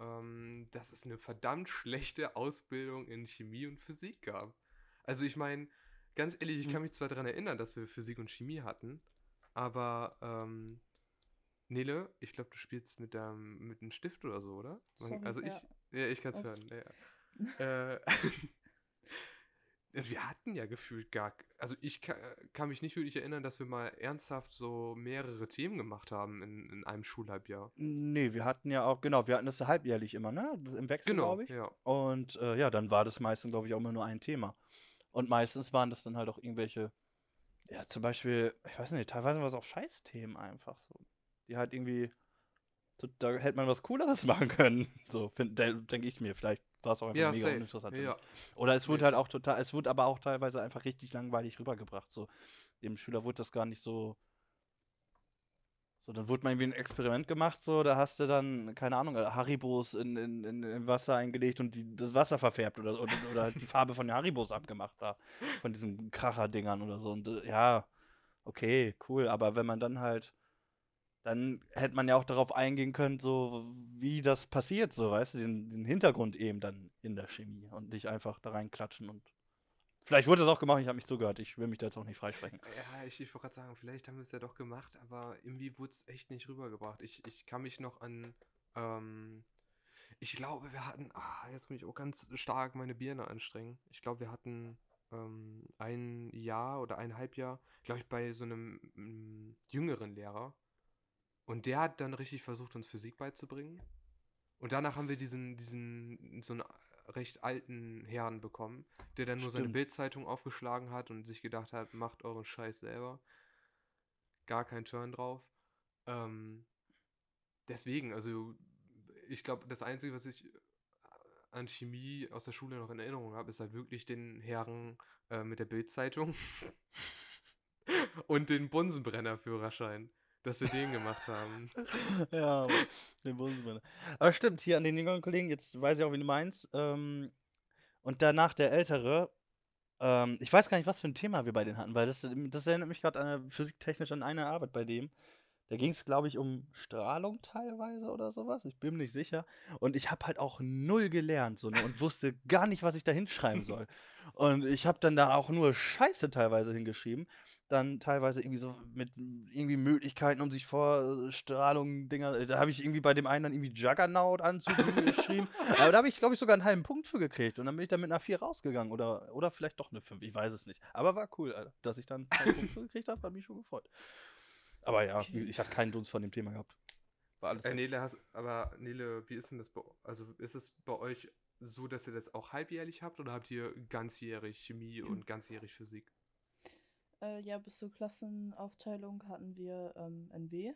[SPEAKER 1] ähm, dass es eine verdammt schlechte Ausbildung in Chemie und Physik gab. Also ich meine, ganz ehrlich, ich
[SPEAKER 2] Hm.
[SPEAKER 1] kann mich zwar daran erinnern, dass wir Physik und Chemie hatten, aber ähm, Nele, ich glaube, du spielst mit deinem, mit einem Stift oder so, oder? Man, also ich,
[SPEAKER 3] ja.
[SPEAKER 1] ja, ich kann es hören. Ja, ja. äh, wir hatten ja gefühlt gar, also ich kann, kann mich nicht wirklich erinnern, dass wir mal ernsthaft so mehrere Themen gemacht haben in, in einem Schulhalbjahr.
[SPEAKER 2] Nee, wir hatten ja auch, genau, wir hatten das ja halbjährlich immer, ne? Das Im Wechsel,
[SPEAKER 1] Genau,
[SPEAKER 2] glaube ich.
[SPEAKER 1] ja.
[SPEAKER 2] Und äh, ja, dann war das meistens, glaube ich, auch immer nur ein Thema. Und meistens waren das dann halt auch irgendwelche, ja, zum Beispiel, ich weiß nicht, teilweise war es auch Scheißthemen einfach so. Die halt irgendwie, so, da hätte man was Cooleres machen können. So, denke ich mir. Vielleicht war es auch einfach
[SPEAKER 1] Ja,
[SPEAKER 2] mega
[SPEAKER 1] safe.
[SPEAKER 2] uninteressant.
[SPEAKER 1] Ja.
[SPEAKER 2] Oder es wurde halt auch total, es wurde aber auch teilweise einfach richtig langweilig rübergebracht. So, dem Schüler wurde das gar nicht so. So, dann wurde mal irgendwie ein Experiment gemacht, so, da hast du dann, keine Ahnung, äh, Haribos in, in, in, in Wasser eingelegt und die, das Wasser verfärbt oder, oder, oder halt die Farbe von den Haribos abgemacht da, von diesen Kracher-Dingern oder so. Und äh, ja, okay, cool, aber wenn man dann halt, dann hätte man ja auch darauf eingehen können, so wie das passiert, so, weißt du, den, den Hintergrund eben dann in der Chemie und nicht einfach da reinklatschen und Vielleicht wurde das auch gemacht, ich habe mich zugehört. Ich will mich da jetzt auch nicht freisprechen.
[SPEAKER 1] Ja, ich, ich wollte gerade sagen, vielleicht haben wir es ja doch gemacht, aber irgendwie wurde es echt nicht rübergebracht. Ich, ich kann mich noch an, ähm, ich glaube, wir hatten, ah, jetzt muss ich auch ganz stark meine Birne anstrengen. Ich glaube, wir hatten ähm, ein Jahr oder eineinhalb Jahr, glaube ich, bei so einem mm, jüngeren Lehrer. Und der hat dann richtig versucht, uns Physik beizubringen. Und danach haben wir diesen, diesen, so einen recht alten Herrn bekommen, der dann nur seine
[SPEAKER 2] Stimmt.
[SPEAKER 1] Bildzeitung aufgeschlagen hat und sich gedacht hat, macht euren Scheiß selber. Gar kein Turn drauf. Ähm, deswegen, also ich glaube, das Einzige, was ich an Chemie aus der Schule noch in Erinnerung habe, ist halt wirklich den Herren äh, mit der Bildzeitung und den Bunsenbrennerführerschein, dass wir den gemacht haben.
[SPEAKER 2] ja, den Bundesmann. Aber stimmt, hier an den jüngeren Kollegen, jetzt weiß ich auch, wie du meinst. Ähm, und danach der Ältere, ähm, ich weiß gar nicht, was für ein Thema wir bei denen hatten, weil das, das erinnert mich gerade an, physiktechnisch an eine Arbeit bei dem. Da ging es, glaube ich, um Strahlung teilweise oder sowas. Ich bin mir nicht sicher. Und ich habe halt auch null gelernt so, ne, und wusste gar nicht, was ich da hinschreiben soll. Und ich habe dann da auch nur Scheiße teilweise hingeschrieben. Dann teilweise irgendwie so mit irgendwie Möglichkeiten, um sich vor äh, Strahlung, Dinger. Da habe ich irgendwie bei dem einen dann irgendwie Juggernaut-Anzug geschrieben. Aber da habe ich, glaube ich, sogar einen halben Punkt für gekriegt. Und dann bin ich da mit einer 4 rausgegangen. Oder, oder vielleicht doch eine 5. Ich weiß es nicht. Aber war cool, Alter. Dass ich dann einen halben Punkt für gekriegt habe, hat mich schon gefreut. Aber ja,
[SPEAKER 3] Okay.
[SPEAKER 2] ich hatte keinen Dunst von dem Thema gehabt. War alles
[SPEAKER 1] Äh. Nele, hast, aber Nele, wie ist denn das bei, also ist es bei euch so, dass ihr das auch halbjährlich habt oder habt ihr ganzjährig Chemie und ganzjährig Physik?
[SPEAKER 3] Äh, ja, bis zur Klassenaufteilung hatten wir ähm, NW.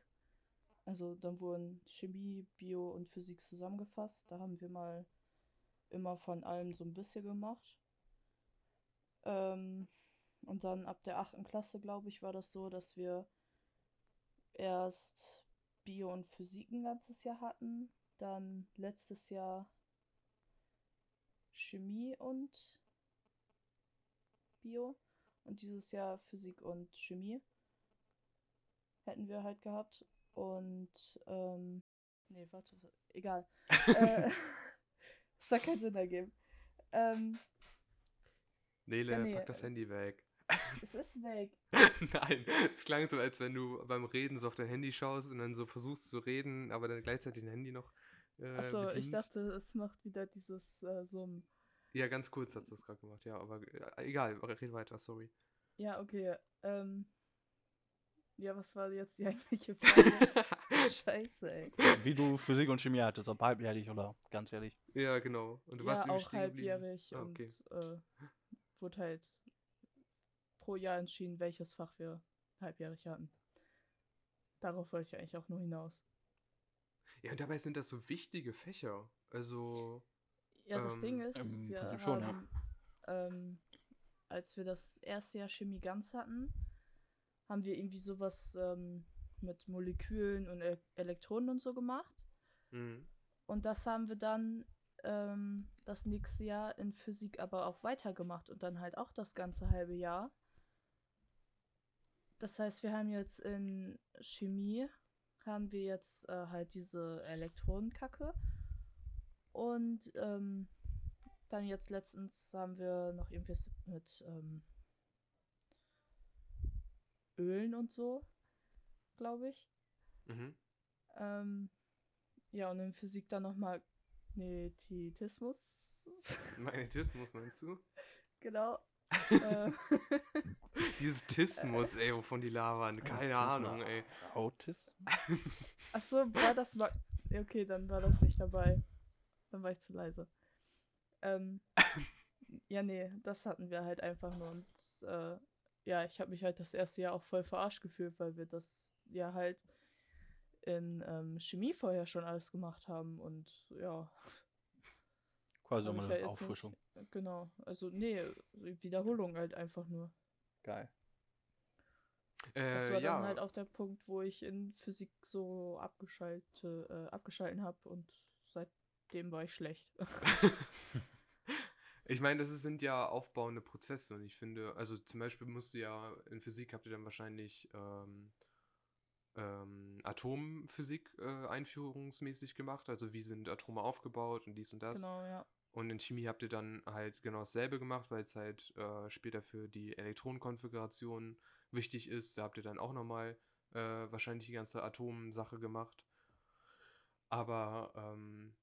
[SPEAKER 3] Also dann wurden Chemie, Bio und Physik zusammengefasst. Da haben wir mal immer von allem so ein bisschen gemacht. Ähm, und dann ab der achten Klasse, glaube ich, war das so, dass wir erst Bio und Physik ein ganzes Jahr hatten. Dann letztes Jahr Chemie und Bio. Und dieses Jahr Physik und Chemie hätten wir halt gehabt. Und, ähm, nee, warte, egal. äh, das soll keinen Sinn ergeben. Ähm,
[SPEAKER 1] Nele,
[SPEAKER 3] nee,
[SPEAKER 1] pack das
[SPEAKER 3] äh,
[SPEAKER 1] Handy weg.
[SPEAKER 3] es ist weg.
[SPEAKER 1] Nein, es klang so, als wenn du beim Reden so auf dein Handy schaust und dann so versuchst zu reden, aber dann gleichzeitig dein Handy noch äh,
[SPEAKER 3] Achso, ich dachte, es macht wieder dieses äh, Summen.
[SPEAKER 1] Ja, ganz kurz hat es gerade gemacht, ja, aber äh, egal, red weiter, sorry.
[SPEAKER 3] Ja, okay. Ähm, ja, was war jetzt die eigentliche Frage? Scheiße, ey.
[SPEAKER 2] Wie du Physik und Chemie hattest, ob halbjährlich oder ganzjährlich.
[SPEAKER 1] ja, genau. Und du
[SPEAKER 3] ja,
[SPEAKER 1] warst
[SPEAKER 3] auch halbjährig
[SPEAKER 1] Ah,
[SPEAKER 3] und
[SPEAKER 1] okay.
[SPEAKER 3] äh, wurde halt pro Jahr entschieden, welches Fach wir halbjährig hatten. Darauf wollte ich eigentlich auch nur hinaus.
[SPEAKER 1] Ja, und dabei sind das so wichtige Fächer. Also,
[SPEAKER 3] Ja, das Ding
[SPEAKER 1] Ähm,
[SPEAKER 3] ist,
[SPEAKER 2] im
[SPEAKER 3] wir
[SPEAKER 2] Prinzip schon, ja.
[SPEAKER 3] haben, ähm, als wir das erste Jahr Chemie ganz hatten, haben wir irgendwie sowas ähm, mit Molekülen und e Elektronen und so gemacht.
[SPEAKER 1] mh.
[SPEAKER 3] Und das haben wir dann ähm, das nächste Jahr in Physik aber auch weitergemacht und dann halt auch das ganze halbe Jahr. Das heißt, wir haben jetzt in Chemie haben wir jetzt äh, halt diese Elektronenkacke und ähm, dann jetzt letztens haben wir noch irgendwas mit ähm, Ölen und so, glaube ich.
[SPEAKER 1] Mhm.
[SPEAKER 3] Ähm, ja, und in Physik dann nochmal Magnetismus.
[SPEAKER 1] Magnetismus meinst du?
[SPEAKER 3] genau. Ähm,
[SPEAKER 1] Dieses Tismus, ey, wovon die labern. Keine Ahnung, ey.
[SPEAKER 2] Autis?
[SPEAKER 3] Achso, war das mal. Okay, dann war das nicht dabei. Dann war ich zu leise. Ähm, ja, nee, das hatten wir halt einfach nur. Und äh, ja, ich habe mich halt das erste Jahr auch voll verarscht gefühlt, weil wir das ja halt in ähm, Chemie vorher schon alles gemacht haben. Und ja,
[SPEAKER 2] Quasi
[SPEAKER 3] Hab
[SPEAKER 2] mal eine
[SPEAKER 3] nicht-
[SPEAKER 2] Auffrischung.
[SPEAKER 3] Genau. Also, nee, Wiederholung halt einfach nur.
[SPEAKER 2] Geil.
[SPEAKER 3] Das
[SPEAKER 1] Äh,
[SPEAKER 3] war
[SPEAKER 1] ja.
[SPEAKER 3] dann halt auch der Punkt, wo ich in Physik so abgeschaltet, äh, abgeschalten habe und seitdem war ich schlecht.
[SPEAKER 1] Ich meine, das sind ja aufbauende Prozesse und ich finde, also zum Beispiel musst du ja, in Physik habt ihr dann wahrscheinlich ähm, ähm, Atomphysik äh, einführungsmäßig gemacht, also wie sind Atome aufgebaut und dies und das.
[SPEAKER 3] genau, ja.
[SPEAKER 1] Und in Chemie habt ihr dann halt genau dasselbe gemacht, weil es halt äh, später für die Elektronenkonfiguration wichtig ist. Da habt ihr dann auch nochmal äh, wahrscheinlich die ganze Atomsache gemacht. Aber ähm,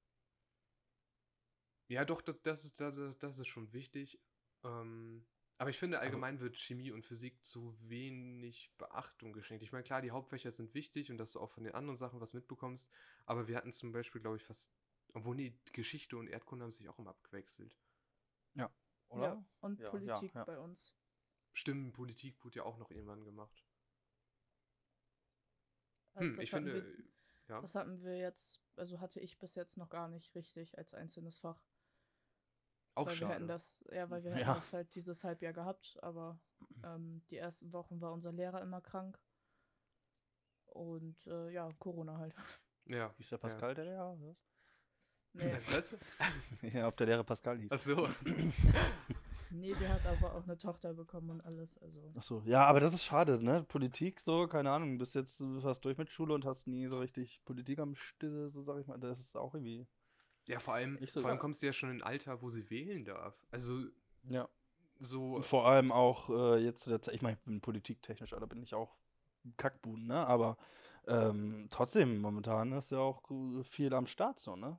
[SPEAKER 1] ja, doch, das, das, ist, das, ist, das ist schon wichtig. Ähm, aber ich finde, allgemein wird Chemie und Physik zu wenig Beachtung geschenkt. Ich meine, klar, die Hauptfächer sind wichtig und dass du auch von den anderen Sachen was mitbekommst. Aber wir hatten zum Beispiel, glaube ich, fast obwohl, nee, Geschichte und Erdkunde haben sich auch immer abgewechselt.
[SPEAKER 2] Oder?
[SPEAKER 3] Ja, und
[SPEAKER 2] Ja, ja,
[SPEAKER 3] Politik
[SPEAKER 2] ja.
[SPEAKER 3] bei uns.
[SPEAKER 1] Stimmen, Politik wurde ja auch noch irgendwann gemacht.
[SPEAKER 3] Also
[SPEAKER 1] Hm,
[SPEAKER 3] das
[SPEAKER 1] ich
[SPEAKER 3] hatten
[SPEAKER 1] finde,
[SPEAKER 3] wir,
[SPEAKER 1] ja.
[SPEAKER 3] das hatten wir jetzt, also hatte ich bis jetzt noch gar nicht richtig als einzelnes Fach.
[SPEAKER 1] Auch
[SPEAKER 3] weil wir
[SPEAKER 1] schade.
[SPEAKER 3] hätten das, ja, weil wir hätten
[SPEAKER 2] Ja.
[SPEAKER 3] das halt dieses Halbjahr gehabt, aber ähm, die ersten Wochen war unser Lehrer immer krank. Und äh, ja, Corona halt.
[SPEAKER 1] ja.
[SPEAKER 2] Hieß der Pascal der Lehrer?
[SPEAKER 3] Nee,
[SPEAKER 1] Was?
[SPEAKER 2] ja, ob der Lehrer Pascal hieß.
[SPEAKER 1] Ach so.
[SPEAKER 3] Nee, der hat aber auch eine Tochter bekommen und alles, also.
[SPEAKER 2] Ach so, ja, aber das ist schade, ne? Politik, so, keine Ahnung, bist jetzt fast durch mit Schule und hast nie so richtig Politik am Stille, so sag ich mal. Das ist auch irgendwie.
[SPEAKER 1] Ja, vor allem,
[SPEAKER 2] Nicht so
[SPEAKER 1] vor allem kommst du ja schon in ein Alter, wo sie wählen darf. Also
[SPEAKER 2] Ja.
[SPEAKER 1] so.
[SPEAKER 2] Und vor allem auch äh, jetzt zu der Zeit, ich meine, ich bin politiktechnisch, da bin ich auch ein Kackbuhn, ne? Aber ähm, trotzdem, momentan ist ja auch äh, viel am Start so, ne?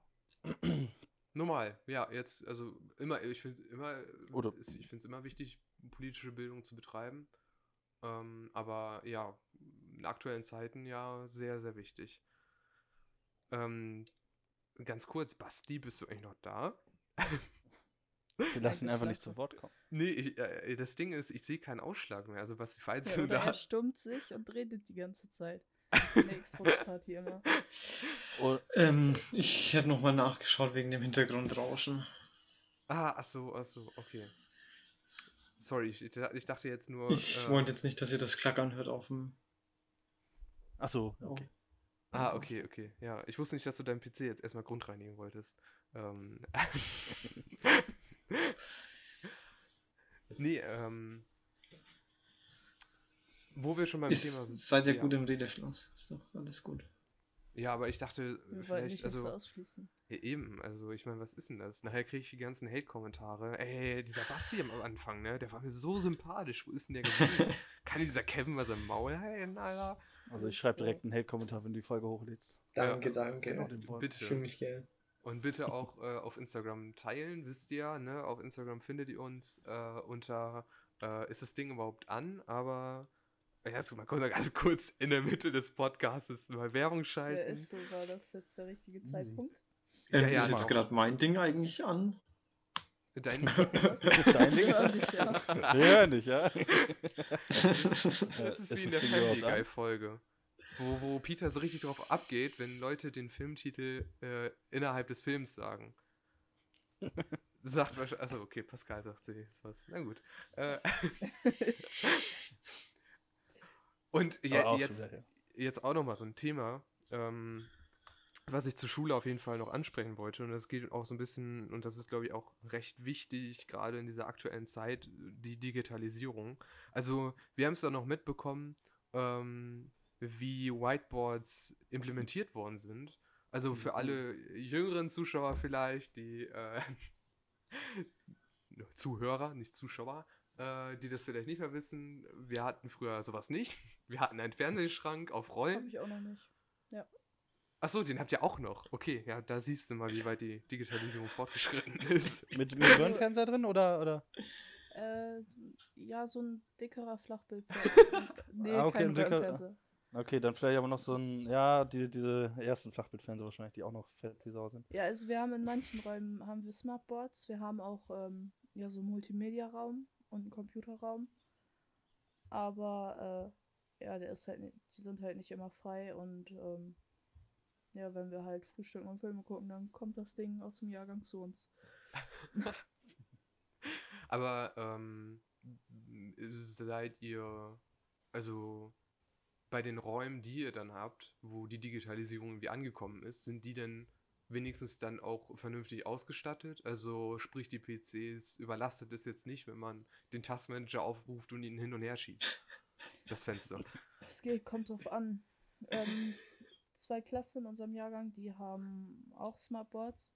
[SPEAKER 1] Normal, ja, jetzt, also immer, ich finde immer,
[SPEAKER 2] Oder-
[SPEAKER 1] ist, ich finde es immer wichtig, politische Bildung zu betreiben. Ähm, aber ja, in aktuellen Zeiten ja sehr, sehr wichtig. Ähm, ganz kurz, Basti, bist du eigentlich noch da?
[SPEAKER 2] Wir lassen ihn einfach nicht zu Wort kommen.
[SPEAKER 1] Nee, ich, äh, das Ding ist, ich sehe keinen Ausschlag mehr. Also, Basti, falls
[SPEAKER 3] Ja,
[SPEAKER 1] du da.
[SPEAKER 3] er stummt sich und redet die ganze Zeit. Xbox-Party immer.
[SPEAKER 2] Oh,
[SPEAKER 4] Ähm, ich hätte nochmal nachgeschaut wegen dem Hintergrundrauschen.
[SPEAKER 1] Ah, ach so, ach so, okay. Sorry, ich, ich dachte jetzt nur.
[SPEAKER 4] Ich
[SPEAKER 1] äh,
[SPEAKER 4] wollte jetzt nicht, dass ihr das Klackern hört auf dem.
[SPEAKER 2] ach so,
[SPEAKER 4] Oh.
[SPEAKER 2] okay.
[SPEAKER 1] Ah,
[SPEAKER 4] Also.
[SPEAKER 1] okay, okay. Ja, ich wusste nicht, dass du deinen PC jetzt erstmal grundreinigen wolltest. Ähm. nee, ähm. Wo wir schon beim
[SPEAKER 4] Ist,
[SPEAKER 1] Thema sind.
[SPEAKER 4] seid ihr
[SPEAKER 1] ja.
[SPEAKER 4] gut im Redefluss? Ist doch alles gut.
[SPEAKER 1] Ja, aber ich dachte,
[SPEAKER 3] Wir wollen
[SPEAKER 1] vielleicht,
[SPEAKER 3] nicht,
[SPEAKER 1] also.
[SPEAKER 3] ausschließen.
[SPEAKER 1] Ja, eben, also ich meine, was ist denn das? Nachher kriege ich die ganzen Hate-Kommentare. Ey, dieser Basti am Anfang, ne? Der war mir so sympathisch. Wo ist denn der geblieben? Kann dieser Kevin was im Maul halten, Alter?
[SPEAKER 2] Also ich schreibe direkt einen Hate-Kommentar, wenn du die Folge hochlädst.
[SPEAKER 4] Danke,
[SPEAKER 1] Ja,
[SPEAKER 4] danke.
[SPEAKER 2] Genau den Wort.
[SPEAKER 4] Ich fühle
[SPEAKER 1] Bitte.
[SPEAKER 4] mich gern.
[SPEAKER 1] Und bitte auch äh, auf Instagram teilen, wisst ihr, ne? Auf Instagram findet ihr uns äh, unter äh, ist das Ding überhaupt an, aber ja, man kommt da ganz kurz in der Mitte des Podcasts mal Werbung
[SPEAKER 3] Wer
[SPEAKER 1] schalten.
[SPEAKER 3] ist so, war das jetzt der richtige. Zeitpunkt?
[SPEAKER 4] Ähm,
[SPEAKER 1] Ja, ja,
[SPEAKER 4] ist jetzt gerade mein Ding eigentlich an?
[SPEAKER 1] Dein?
[SPEAKER 2] Dein Ding?
[SPEAKER 3] Dich, ja.
[SPEAKER 2] Hören dich, ja?
[SPEAKER 1] das ist
[SPEAKER 2] ist
[SPEAKER 1] wie in
[SPEAKER 2] das
[SPEAKER 1] der Family
[SPEAKER 2] überhaupt an?
[SPEAKER 1] Guy Folge, wo, wo Peter so richtig drauf abgeht, wenn Leute den Filmtitel äh, innerhalb des Films sagen. Sagt wahrscheinlich, also okay, Pascal sagt sie ist was. Na gut. Äh, und ja,
[SPEAKER 2] auch
[SPEAKER 1] jetzt,
[SPEAKER 2] wieder her.
[SPEAKER 1] jetzt auch nochmal so ein Thema, ähm, was ich zur Schule auf jeden Fall noch ansprechen wollte. Und das geht auch so ein bisschen, und das ist, glaube ich, auch recht wichtig, gerade in dieser aktuellen Zeit, die Digitalisierung. Also, wir haben es da noch mitbekommen, ähm, wie Whiteboards implementiert worden sind. Also für alle jüngeren Zuschauer vielleicht, die äh, Zuhörer, nicht Zuschauer, äh, die das vielleicht nicht mehr wissen. Wir hatten früher sowas nicht. Wir hatten einen Fernsehschrank auf
[SPEAKER 3] Hab
[SPEAKER 1] Rollen.
[SPEAKER 3] ich auch noch nicht.
[SPEAKER 1] Achso, den habt ihr auch noch. Okay, ja, da siehst du mal, wie weit die Digitalisierung fortgeschritten ist.
[SPEAKER 2] Mit, mit Röhrenfernseher drin oder? oder?
[SPEAKER 3] Äh, ja, so ein dickerer Flachbildfernseher. nee,
[SPEAKER 2] Ah, okay,
[SPEAKER 3] kein Röhrenfernseher.
[SPEAKER 2] Okay, dann vielleicht aber noch so ein, ja, die, diese ersten Flachbildfernseher wahrscheinlich, die auch noch fett wie Sau sind.
[SPEAKER 3] Ja, also wir haben in manchen Räumen haben wir Smartboards, wir haben auch ähm, ja so einen Multimedia-Raum und einen Computerraum. Aber äh, ja, der ist halt, die sind halt nicht immer frei und ähm, ja, wenn wir halt frühstücken und Filme gucken, dann kommt das Ding aus dem Jahrgang zu uns.
[SPEAKER 1] Aber ähm, seid ihr, also bei den Räumen, die ihr dann habt, wo die Digitalisierung irgendwie angekommen ist, sind die denn wenigstens dann auch vernünftig ausgestattet? Also sprich, die PCs überlastet es jetzt nicht, wenn man den Taskmanager aufruft und ihn hin und her schiebt. Das Fenster.
[SPEAKER 3] Es geht, kommt drauf an. Ähm, zwei Klassen in unserem Jahrgang, die haben auch Smartboards.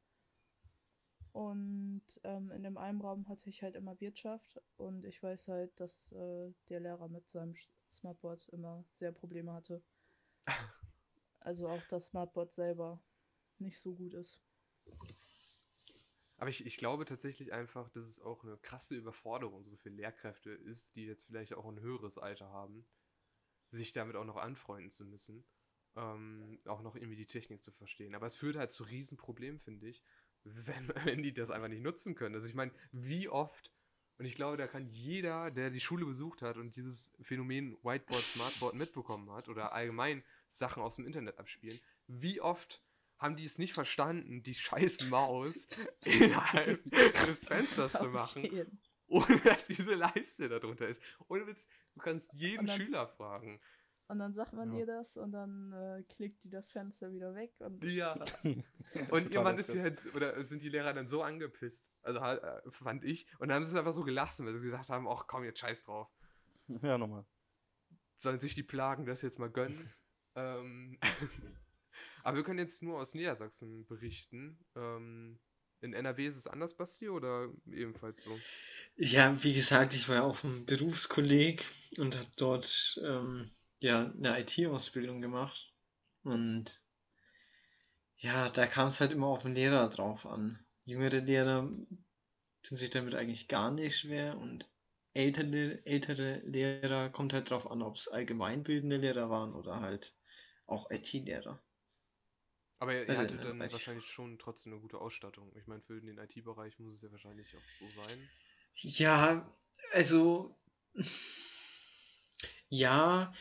[SPEAKER 3] Und ähm, in dem einen Raum hatte ich halt immer Wirtschaft und ich weiß halt, dass äh, der Lehrer mit seinem Smartboard immer sehr Probleme hatte. Also auch das Smartboard selber nicht so gut ist.
[SPEAKER 1] Aber ich, ich glaube tatsächlich einfach, dass es auch eine krasse Überforderung so für Lehrkräfte ist, die jetzt vielleicht auch ein höheres Alter haben, sich damit auch noch anfreunden zu müssen, ähm, auch noch irgendwie die Technik zu verstehen. Aber es führt halt zu Riesenproblemen, finde ich, wenn, wenn die das einfach nicht nutzen können. Also ich meine, wie oft, und ich glaube, da kann jeder, der die Schule besucht hat und dieses Phänomen Whiteboard, Smartboard mitbekommen hat oder allgemein Sachen aus dem Internet abspielen, wie oft haben die es nicht verstanden, die scheiß Maus innerhalb des Fensters zu machen,
[SPEAKER 3] jeden.
[SPEAKER 1] ohne dass diese Leiste darunter ist. Ohne Witz, du kannst jeden
[SPEAKER 3] dann-
[SPEAKER 1] Schüler fragen.
[SPEAKER 3] Und dann sagt man
[SPEAKER 2] Ja.
[SPEAKER 3] ihr das und dann äh, klickt die das Fenster wieder weg. Und
[SPEAKER 1] Ja. Und irgendwann ist sie halt, oder sind die Lehrer dann so angepisst. Also halt, äh, fand ich. Und dann haben sie es einfach so gelassen, weil sie gesagt haben, ach komm, jetzt scheiß drauf.
[SPEAKER 2] Ja, nochmal.
[SPEAKER 1] Sollen sich die Plagen das jetzt mal gönnen. ähm, aber wir können jetzt nur aus Niedersachsen berichten. Ähm, in NRW ist es anders, Basti, oder ebenfalls so?
[SPEAKER 4] Ja, wie gesagt, ich war ja auf dem Berufskolleg und habe dort ähm, ja eine IT-Ausbildung gemacht. Und ja, da kam es halt immer auf den Lehrer drauf an. Jüngere Lehrer tun sich damit eigentlich gar nicht schwer und ältere, ältere Lehrer kommt halt drauf an, ob es allgemeinbildende Lehrer waren oder halt auch IT-Lehrer.
[SPEAKER 1] Aber
[SPEAKER 4] Also,
[SPEAKER 1] hattet
[SPEAKER 4] äh,
[SPEAKER 1] dann wahrscheinlich schon trotzdem eine gute Ausstattung. Ich meine, für den IT-Bereich muss es ja wahrscheinlich auch so sein.
[SPEAKER 4] Ja, also ja,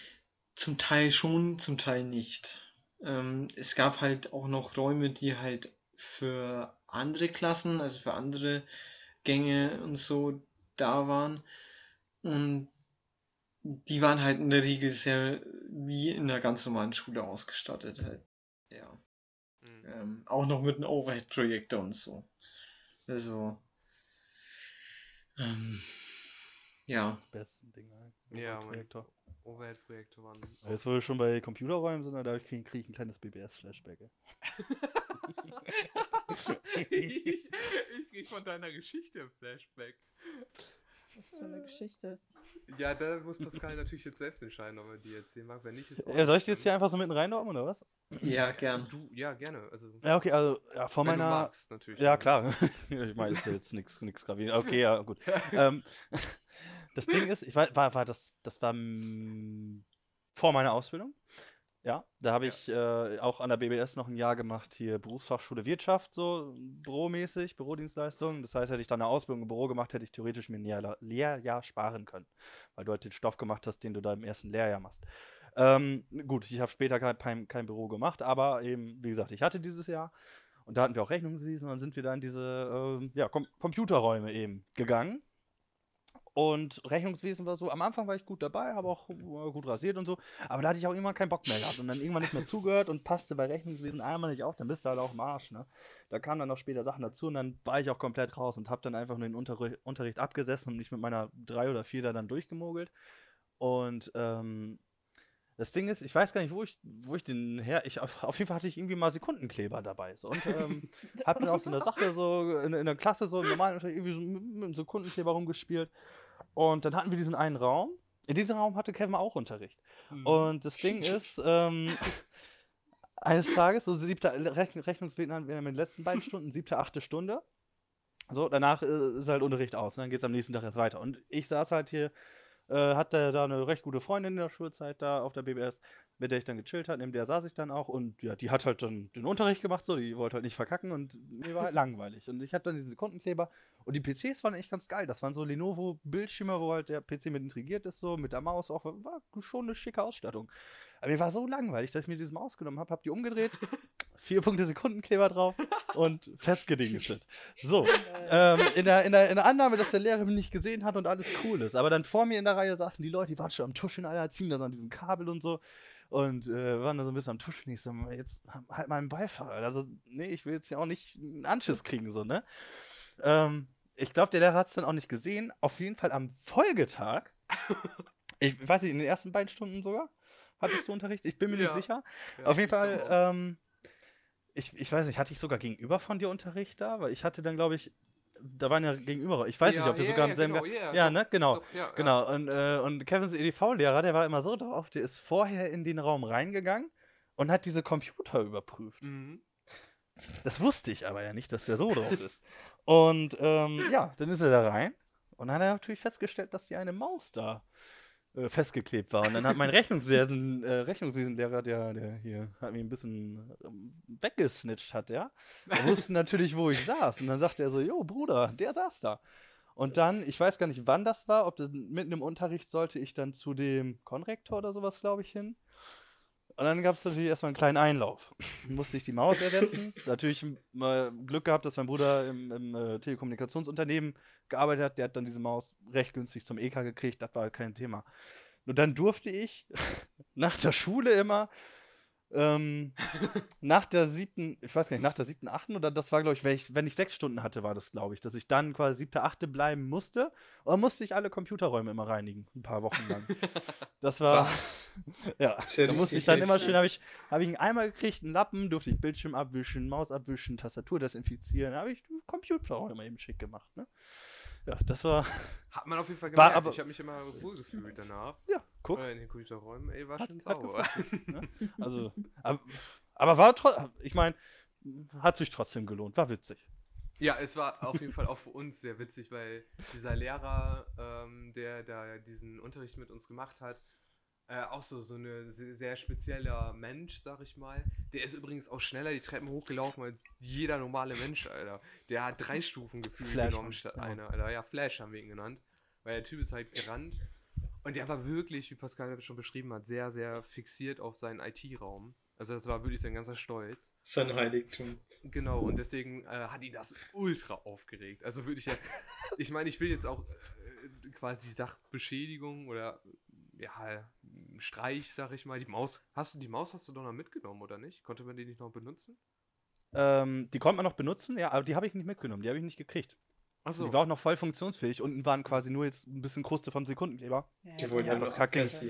[SPEAKER 4] zum Teil schon, zum Teil nicht. Ähm, es gab halt auch noch Räume, die halt für andere Klassen, also für andere Gänge und so da waren. Und die waren halt in der Regel sehr wie in einer ganz normalen Schule ausgestattet halt. Ja.
[SPEAKER 1] Mhm.
[SPEAKER 4] Ähm, auch noch mit einem Overhead-Projektor und so. Also, ähm, ja.
[SPEAKER 2] Besten Dinger.
[SPEAKER 1] Ja.
[SPEAKER 2] Projektor.
[SPEAKER 1] Overhead-Projekte waren.
[SPEAKER 2] Jetzt, wo wir schon bei Computerräumen sind, da kriege krieg ich ein kleines BBS-Flashback.
[SPEAKER 1] ich, ich krieg von deiner Geschichte ein Flashback.
[SPEAKER 3] was für eine Geschichte.
[SPEAKER 1] Ja, da muss Pascal natürlich jetzt selbst entscheiden, ob er die erzählen mag. Wenn nicht, ist auch
[SPEAKER 2] Ja, soll ich die jetzt hier einfach so mitten reinordnen, oder was?
[SPEAKER 4] Ja, gern.
[SPEAKER 1] Du, ja, gerne. Also,
[SPEAKER 2] Ja, okay, also ja, vor meiner.
[SPEAKER 1] magst, natürlich.
[SPEAKER 2] Ja, klar. ich meine, ist ja jetzt nichts nix gravierend. Okay, ja, gut. ähm, das Ding ist, ich war, war, war das, das war mm, vor meiner Ausbildung. Ja, da habe
[SPEAKER 1] Ja.
[SPEAKER 2] ich äh, auch an der BBS noch ein Jahr gemacht, hier Berufsfachschule Wirtschaft, so büromäßig, Bürodienstleistungen. Das heißt, hätte ich dann eine Ausbildung im Büro gemacht, hätte ich theoretisch mir ein Lehrjahr sparen können, weil du halt den Stoff gemacht hast, den du da im ersten Lehrjahr machst. Ähm, gut, ich habe später kein, kein, Büro gemacht, aber eben, wie gesagt, ich hatte dieses Jahr und da hatten wir auch Rechnungswesen und dann sind wir da in diese ähm, ja, Com Computerräume eben gegangen. Und Rechnungswesen war so, am Anfang war ich gut dabei, habe auch äh, gut rasiert und so, aber da hatte ich auch irgendwann keinen Bock mehr gehabt und dann irgendwann nicht mehr zugehört und passte bei Rechnungswesen einmal nicht auf, dann bist du halt auch im Arsch, ne? Da kamen dann noch später Sachen dazu und dann war ich auch komplett raus und habe dann einfach nur den Unterri Unterricht abgesessen und mich mit meiner 3 oder 4 da dann durchgemogelt. Und ähm, das Ding ist, ich weiß gar nicht, wo ich, wo ich den her. Ich, auf, jeden Fall hatte ich irgendwie mal Sekundenkleber dabei. So, und ähm, hab dann auch so eine Sache so in, in der Klasse so Unterricht irgendwie so mit, mit dem Sekundenkleber rumgespielt. Und dann hatten wir diesen einen Raum. In diesem Raum hatte Kevin auch Unterricht.
[SPEAKER 1] Mhm.
[SPEAKER 2] Und das Ding ist, ähm, eines Tages, so siebter Rechn Rechnungswesen haben wir in den letzten beiden Stunden, siebte, achte Stunde. So, danach äh, ist halt Unterricht aus. Und dann geht es am nächsten Tag erst weiter. Und ich saß halt hier, äh, hatte da eine recht gute Freundin in der Schulzeit da auf der BBS, mit der ich dann gechillt habe. Neben der saß ich dann auch. Und ja, die hat halt dann den Unterricht gemacht, so, die wollte halt nicht verkacken und mir war halt langweilig. Und ich hatte dann diesen Sekundenkleber. Und die PCs waren echt ganz geil. Das waren so Lenovo-Bildschirme, wo halt der PC mit integriert ist, so mit der Maus auch. War schon eine schicke Ausstattung. Aber mir war so langweilig, dass ich mir diese Maus genommen habe, hab die umgedreht, vier Punkte Sekundenkleber drauf und festgedingstet. So, ähm, in, der, in, der, in der Annahme, dass der Lehrer mich nicht gesehen hat und alles cool ist. Aber dann vor mir in der Reihe saßen die Leute, die waren schon am Tuscheln, Alter, ziehen da so an diesem Kabel und so. Und äh, waren da so ein bisschen am Tuscheln. Ich so, jetzt halt mal einen Beifahrer. Also, nee, ich will jetzt ja auch nicht einen Anschiss kriegen, so, ne? Ähm, ich glaube, der Lehrer hat es dann auch nicht gesehen. Auf jeden Fall am Folgetag, ich weiß nicht, in den ersten beiden Stunden sogar, hattest du Unterricht? Ich bin mir
[SPEAKER 1] Ja.
[SPEAKER 2] nicht sicher.
[SPEAKER 1] Ja,
[SPEAKER 2] Auf jeden Fall, ähm, ich, ich weiß nicht, hatte ich sogar gegenüber von dir Unterricht da? Weil ich hatte dann, glaube ich, da waren ja gegenüber, ich weiß nicht,
[SPEAKER 1] Ja,
[SPEAKER 2] ob wir
[SPEAKER 1] ja,
[SPEAKER 2] sogar
[SPEAKER 1] ja,
[SPEAKER 2] im selben
[SPEAKER 1] genau,
[SPEAKER 2] Jahr-
[SPEAKER 1] ja,
[SPEAKER 2] Ja,
[SPEAKER 1] doch,
[SPEAKER 2] ne, genau.
[SPEAKER 1] Doch, ja, ja.
[SPEAKER 2] Genau, und, äh, und Kevins EDV-Lehrer, der war immer so drauf, der ist vorher in den Raum reingegangen und hat diese Computer überprüft.
[SPEAKER 1] Mhm.
[SPEAKER 2] Das wusste ich aber ja nicht, dass der so drauf ist. Und ähm, ja, dann ist er da rein und dann hat er natürlich festgestellt, dass die eine Maus da äh, festgeklebt war. Und dann hat mein Rechnungswesen, äh, Rechnungswesenlehrer, der, der hier hat mich ein bisschen ähm, weggesnitcht hat, ja. Er wusste natürlich, wo ich saß. Und dann sagte er so, jo, Bruder, der saß da. Und dann, ich weiß gar nicht, wann das war, ob das mitten im Unterricht sollte ich dann zu dem Konrektor oder sowas, glaube ich, hin. Und dann gab es natürlich erstmal einen kleinen Einlauf. Musste ich die Maus ersetzen. natürlich mal Glück gehabt, dass mein Bruder im, im äh, Telekommunikationsunternehmen gearbeitet hat. Der hat dann diese Maus recht günstig zum EK gekriegt. Das war kein Thema. Und dann durfte ich nach der Schule immer ähm, nach der siebten, ich weiß gar nicht, nach der siebten, achten oder das war, glaube ich, wenn ich, wenn ich sechs Stunden hatte, war das, glaube ich, dass ich dann quasi siebte, achte bleiben musste. Und dann musste ich alle Computerräume immer reinigen, ein paar Wochen lang. Das war,
[SPEAKER 4] Was?
[SPEAKER 2] ja,
[SPEAKER 4] ja
[SPEAKER 2] da musste ich dann immer schön, habe ich, habe ich einen Eimer gekriegt, einen Lappen, durfte ich Bildschirm abwischen, Maus abwischen, Tastatur desinfizieren, habe ich Computerräume eben schick gemacht, ne? Ja, das war,
[SPEAKER 1] Hat man auf jeden Fall
[SPEAKER 2] War
[SPEAKER 1] gemerkt.
[SPEAKER 2] aber-
[SPEAKER 1] ich habe mich immer wohlgefühlt danach.
[SPEAKER 2] ja, guck.
[SPEAKER 1] Äh, in den Computerräumen, ey, war
[SPEAKER 2] Hat-
[SPEAKER 1] schon sauber.
[SPEAKER 2] ne? Also, aber, aber war trotzdem, ich meine, hat sich trotzdem gelohnt, war witzig.
[SPEAKER 1] Ja, es war auf jeden Fall auch für uns sehr witzig, weil dieser Lehrer, ähm, der da diesen Unterricht mit uns gemacht hat, äh, auch so, so eine se- sehr spezieller Mensch, sag ich mal. Der ist übrigens auch schneller die Treppen hochgelaufen als jeder normale Mensch, Alter. Der hat drei Stufen gefühlt genommen statt
[SPEAKER 2] ja.
[SPEAKER 1] eine, Alter. Ja, Flash haben wir ihn genannt. Weil der Typ ist halt gerannt. Und der war wirklich, wie Pascal schon beschrieben hat, sehr, sehr fixiert auf seinen IT-Raum. Also das war wirklich sein ganzer Stolz.
[SPEAKER 4] Sein Heiligtum.
[SPEAKER 1] Genau, und deswegen äh, hat ihn das ultra aufgeregt. Also würde ich ja, ich meine, ich will jetzt auch äh, quasi Sachbeschädigung oder ja, Streich, sag ich mal. Die Maus, hast du die Maus hast du doch noch mitgenommen, oder nicht? Konnte man die nicht noch benutzen?
[SPEAKER 2] Ähm, die konnte man noch benutzen, ja, aber die habe ich nicht mitgenommen, die habe ich nicht gekriegt.
[SPEAKER 1] Achso.
[SPEAKER 2] Die war auch noch voll funktionsfähig. Unten waren quasi nur jetzt ein bisschen Kruste vom Sekundenkleber.
[SPEAKER 3] Ja,
[SPEAKER 4] Die wollten
[SPEAKER 2] ja,
[SPEAKER 4] ja
[SPEAKER 2] das.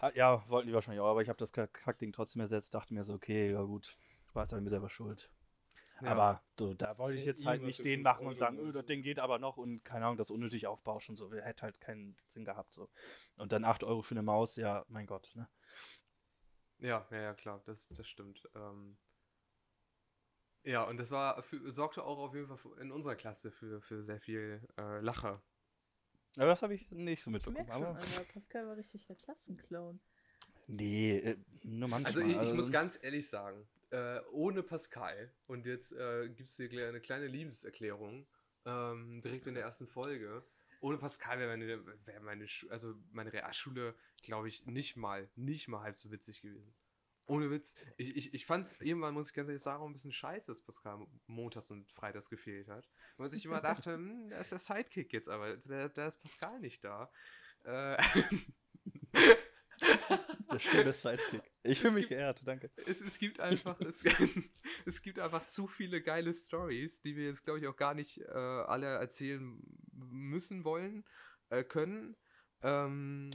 [SPEAKER 2] Ha- Ja, wollten die wahrscheinlich auch, aber ich habe das Kack- Kackding trotzdem ersetzt, dachte mir so, okay, ja gut, war jetzt an mir selber schuld.
[SPEAKER 1] Ja.
[SPEAKER 2] Aber so, da wollte ich jetzt halt nicht den machen und sagen,
[SPEAKER 4] oder
[SPEAKER 2] öh, das
[SPEAKER 4] so.
[SPEAKER 2] Ding geht aber noch und keine Ahnung, das unnötig aufbauschen, so, hätte halt keinen Sinn gehabt, so. Und dann 8 Euro für eine Maus, ja, mein Gott, ne?
[SPEAKER 1] Ja, ja, ja, klar, das, das stimmt. Ähm, ja, und das war für, sorgte auch auf jeden Fall in unserer Klasse für, für sehr viel äh, Lacher.
[SPEAKER 2] Aber das habe ich nicht so
[SPEAKER 3] Ich
[SPEAKER 2] mitbekommen.
[SPEAKER 3] merke schon,
[SPEAKER 2] Aber,
[SPEAKER 3] aber Pascal war richtig der Klassenclown.
[SPEAKER 2] nee, äh, nur manchmal.
[SPEAKER 1] Also ich, ich muss
[SPEAKER 2] also-
[SPEAKER 1] ganz ehrlich sagen, äh, ohne Pascal, und jetzt äh, gibt es hier eine kleine Liebeserklärung, ähm, direkt in der ersten Folge. Ohne Pascal wäre meine, wär meine, also meine Realschule, glaube ich, nicht mal, nicht mal halb so witzig gewesen. Ohne Witz. Ich, ich, ich fand es irgendwann, muss ich ganz ehrlich sagen, ein bisschen scheiße, dass Pascal montags und freitags gefehlt hat. Weil sich immer dachte, hm, da ist der Sidekick jetzt, aber da, da ist Pascal nicht da. Äh,
[SPEAKER 2] Der schöne Sidekick. Ich fühle mich
[SPEAKER 1] gibt-
[SPEAKER 2] geehrt, danke.
[SPEAKER 1] es, es gibt einfach, es, es gibt einfach zu viele geile Stories, die wir jetzt, glaube ich, auch gar nicht äh, alle erzählen müssen, wollen, äh, können. Ähm,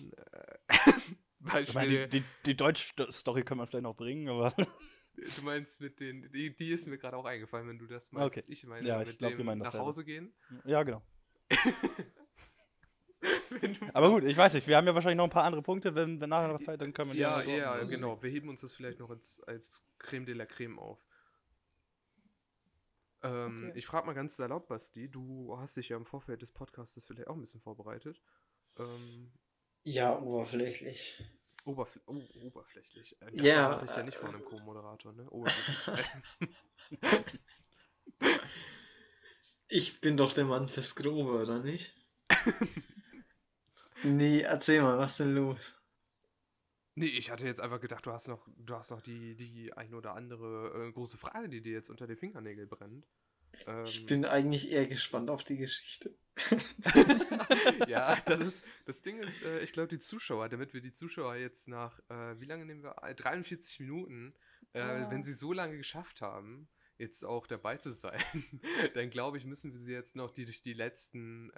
[SPEAKER 2] Ich meine,
[SPEAKER 1] Beispiel,
[SPEAKER 2] die, die, die Deutsch-Story können wir vielleicht noch bringen, aber.
[SPEAKER 1] du meinst mit den, die, die ist mir gerade auch eingefallen, wenn du das meinst,
[SPEAKER 2] Okay.
[SPEAKER 1] ich meine,
[SPEAKER 2] Ja, ich
[SPEAKER 1] mit
[SPEAKER 2] glaub, wir
[SPEAKER 1] dem
[SPEAKER 2] meinen
[SPEAKER 1] nach
[SPEAKER 2] dasselbe.
[SPEAKER 1] Hause gehen.
[SPEAKER 2] ja, genau. Aber gut, ich weiß nicht, wir haben ja wahrscheinlich noch ein paar andere Punkte, wenn, wenn nachher noch Zeit, dann können wir
[SPEAKER 1] Ja,
[SPEAKER 2] noch
[SPEAKER 1] ja,
[SPEAKER 2] ordnen.
[SPEAKER 1] genau. Wir heben uns das vielleicht noch als, als Creme de la Creme auf. Ähm,
[SPEAKER 3] Okay.
[SPEAKER 1] Ich frage mal ganz salopp, Basti, du hast dich ja im Vorfeld des Podcasts vielleicht auch ein bisschen vorbereitet. Ähm,
[SPEAKER 4] Ja, oberflächlich.
[SPEAKER 1] oberfl oh, oberflächlich. Äh, Das
[SPEAKER 4] Ja,
[SPEAKER 1] erwarte ich ja nicht von einem Co-Moderator, ne? Oberflächlich.
[SPEAKER 4] Ich bin doch der Mann fürs Grobe, oder nicht? nee, erzähl mal, was denn los?
[SPEAKER 1] nee, ich hatte jetzt einfach gedacht, du hast noch, du hast noch die, die ein oder andere äh, große Frage, die dir jetzt unter den Fingernägeln brennt. Ähm,
[SPEAKER 4] Ich bin eigentlich eher gespannt auf die Geschichte.
[SPEAKER 1] ja, das ist, das Ding ist, äh, ich glaube, die Zuschauer, damit wir die Zuschauer jetzt nach, äh, wie lange nehmen wir? Äh, 43 Minuten, äh,
[SPEAKER 3] Ja.
[SPEAKER 1] wenn sie so lange geschafft haben, jetzt auch dabei zu sein, dann glaube ich, müssen wir sie jetzt noch die, durch die letzten äh,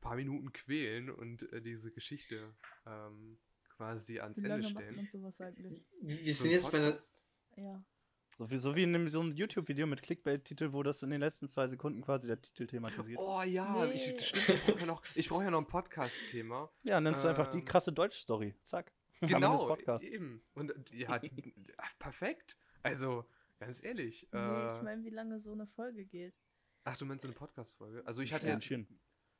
[SPEAKER 1] paar Minuten quälen und äh, diese Geschichte ähm, quasi ans
[SPEAKER 3] Wie
[SPEAKER 1] Ende
[SPEAKER 3] lange macht
[SPEAKER 1] stellen.
[SPEAKER 3] man sowas eigentlich?
[SPEAKER 4] Wir
[SPEAKER 1] So
[SPEAKER 4] sind jetzt bei der.
[SPEAKER 1] Podcast?
[SPEAKER 3] Ja.
[SPEAKER 2] So wie, so wie in einem, so einem YouTube-Video mit Clickbait-Titel, wo das in den letzten zwei Sekunden quasi der Titel thematisiert.
[SPEAKER 1] Oh ja,
[SPEAKER 3] Nee.
[SPEAKER 1] ich, stimmt, ich brauche ja noch, ich brauch ja noch ein Podcast-Thema.
[SPEAKER 2] Ja, nennst du einfach die
[SPEAKER 1] ähm,
[SPEAKER 2] krasse Deutsch-Story. Zack.
[SPEAKER 1] Genau, eben. Und ja, ach, perfekt. Also, ganz ehrlich.
[SPEAKER 3] Nee,
[SPEAKER 1] äh,
[SPEAKER 3] ich meine, wie lange so eine Folge geht.
[SPEAKER 1] ach, du meinst so eine Podcast-Folge? Also, ich hatte
[SPEAKER 2] Ja,
[SPEAKER 1] jetzt.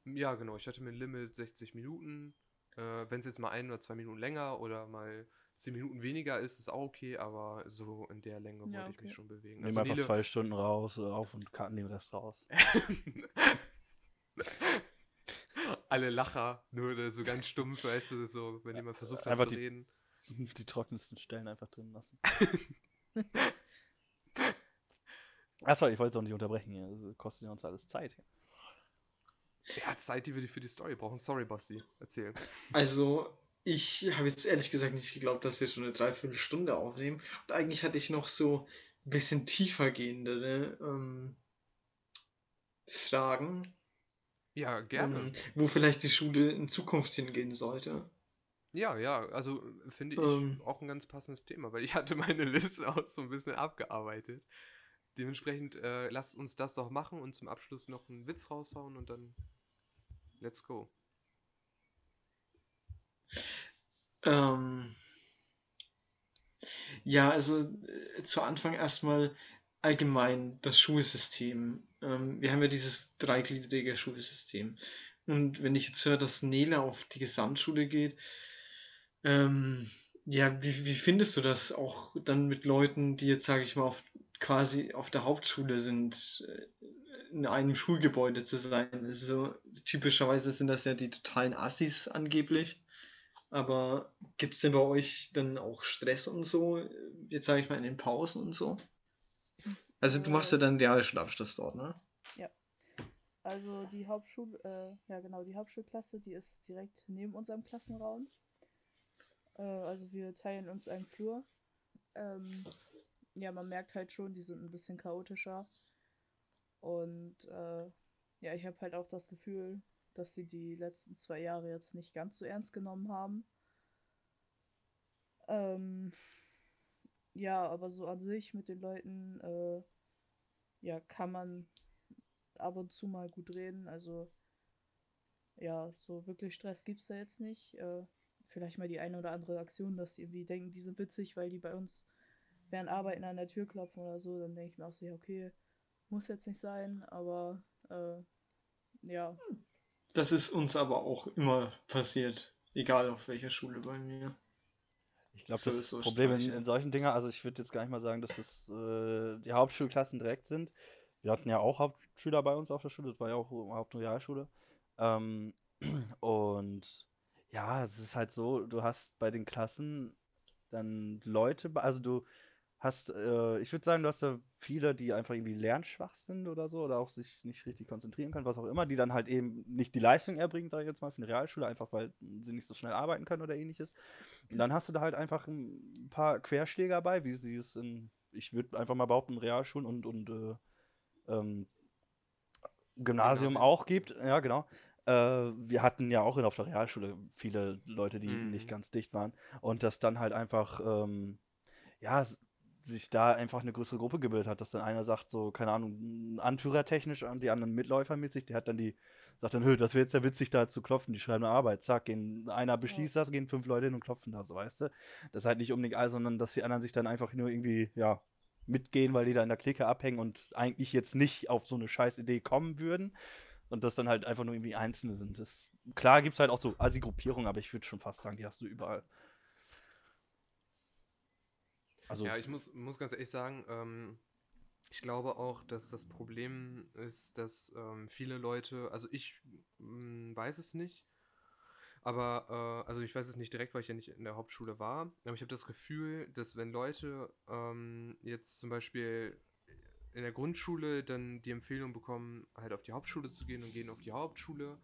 [SPEAKER 1] Ja, genau. Ich hatte mir ein Limit 60 Minuten. Äh, Wenn es jetzt mal ein oder zwei Minuten länger oder mal 10 Minuten weniger ist, ist auch okay, aber so in der Länge
[SPEAKER 3] Ja,
[SPEAKER 1] wollte ich mich
[SPEAKER 3] okay.
[SPEAKER 1] schon bewegen.
[SPEAKER 2] Nehmen
[SPEAKER 1] Also,
[SPEAKER 2] einfach
[SPEAKER 1] Nele,
[SPEAKER 2] zwei Stunden raus, äh, auf und karten den Rest raus.
[SPEAKER 1] alle Lacher, nur so ganz stumpf, weißt du, so, wenn jemand versucht hat
[SPEAKER 2] Einfach
[SPEAKER 1] zu
[SPEAKER 2] die-
[SPEAKER 1] reden.
[SPEAKER 2] Die trockensten Stellen einfach drin lassen. Achso, ich wollte es auch nicht unterbrechen hier. Das kostet ja uns alles Zeit.
[SPEAKER 1] Ja, Zeit, die wir für die Story brauchen. Sorry, Basti. Erzähl.
[SPEAKER 4] Also, ich habe jetzt ehrlich gesagt nicht geglaubt, dass wir schon eine Dreiviertelstunde aufnehmen. Und eigentlich hatte ich noch so ein bisschen tiefer gehende ähm, Fragen.
[SPEAKER 1] Ja, gerne.
[SPEAKER 4] Ähm, wo vielleicht die Schule in Zukunft hingehen sollte.
[SPEAKER 1] Ja, ja, also finde ich
[SPEAKER 4] Ähm.
[SPEAKER 1] auch ein ganz passendes Thema, weil ich hatte meine Liste auch so ein bisschen abgearbeitet. Dementsprechend äh, lasst uns das doch machen und zum Abschluss noch einen Witz raushauen und dann let's go.
[SPEAKER 4] Ähm, ja, also äh, zu Anfang erstmal allgemein das Schulsystem. Ähm, wir haben ja dieses dreigliedrige Schulsystem. Und wenn ich jetzt höre, dass Nele auf die Gesamtschule geht, ähm, ja, wie, wie findest du das auch dann mit Leuten, die jetzt, sage ich mal, auf, quasi auf der Hauptschule sind, äh, in einem Schulgebäude zu sein? Also typischerweise sind das ja die totalen Assis angeblich. Aber gibt es denn bei euch dann auch Stress und so? Jetzt sage ich mal in den Pausen und so? Also du machst ja
[SPEAKER 3] Äh,
[SPEAKER 4] dann Realschulabschluss dort, ne?
[SPEAKER 3] Also die Hauptschul, äh, ja genau, die Hauptschulklasse, die ist direkt neben unserem Klassenraum. Äh, also wir teilen uns einen Flur. Ähm, ja, man merkt halt schon, die sind ein bisschen chaotischer. Und äh, ja, ich habe halt auch das Gefühl, dass sie die letzten zwei Jahre jetzt nicht ganz so ernst genommen haben. Ähm, ja, aber so an sich mit den Leuten, äh, ja, kann man ab und zu mal gut reden. Also, ja, so wirklich Stress gibt's da jetzt nicht. Äh, vielleicht mal die eine oder andere Aktion, dass die irgendwie denken, die sind witzig, weil die bei uns während Arbeiten an der Tür klopfen oder so. Dann denke ich mir auch so, ja, okay, muss jetzt nicht sein, aber äh, ja,
[SPEAKER 4] Das ist uns aber auch immer passiert. Egal auf welcher Schule bei mir.
[SPEAKER 2] Ich glaube,
[SPEAKER 4] So
[SPEAKER 2] das
[SPEAKER 4] so
[SPEAKER 2] Problem in, in solchen Dingen, also ich würde jetzt gar nicht mal sagen, dass es äh, die Hauptschulklassen direkt sind. Wir hatten ja auch Hauptschüler bei uns auf der Schule, das war ja auch Haupt- und Realschule. Ähm, und ja, es ist halt so, du hast bei den Klassen dann Leute, also du hast, äh, ich würde sagen, du hast da viele, die einfach irgendwie lernschwach sind oder so, oder auch sich nicht richtig konzentrieren können, was auch immer, die dann halt eben nicht die Leistung erbringen, sage ich jetzt mal, für eine Realschule, einfach weil sie nicht so schnell arbeiten können oder ähnliches. Und dann hast du da halt einfach ein paar Querschläger bei, wie sie es in, ich würde einfach mal behaupten, Realschulen und, und äh, ähm, Gymnasium
[SPEAKER 1] Gymnasien.
[SPEAKER 2] auch gibt. Ja, genau. Äh, wir hatten ja auch in, auf der Realschule viele Leute, die
[SPEAKER 1] Mhm.
[SPEAKER 2] nicht ganz dicht waren. Und dass dann halt einfach, ähm, ja, sich da einfach eine größere Gruppe gebildet hat, dass dann einer sagt, so, keine Ahnung, anführertechnisch und die anderen mitläufermäßig, der hat dann die, sagt dann, das wäre jetzt ja witzig, da zu klopfen, die schreiben eine Arbeit, zack, gehen, einer beschließt das, gehen fünf Leute hin und klopfen das, weißt du? Das ist halt nicht unbedingt all, sondern dass die anderen sich dann einfach nur irgendwie, ja, mitgehen, weil die da in der Clique abhängen und eigentlich jetzt nicht auf so eine scheiß Idee kommen würden. Und das dann halt einfach nur irgendwie Einzelne sind. Das, klar gibt es halt auch so Assi-Gruppierungen, aber ich würde schon fast sagen, die hast du überall. Also,
[SPEAKER 1] Ja, ich muss, muss ganz ehrlich sagen, ähm, ich glaube auch, dass das Problem ist, dass ähm, viele Leute, also ich mh, weiß es nicht, aber äh, also ich weiß es nicht direkt, weil ich ja nicht in der Hauptschule war, aber ich habe das Gefühl, dass wenn Leute ähm, jetzt zum Beispiel in der Grundschule dann die Empfehlung bekommen, halt auf die Hauptschule zu gehen und gehen auf die Hauptschule,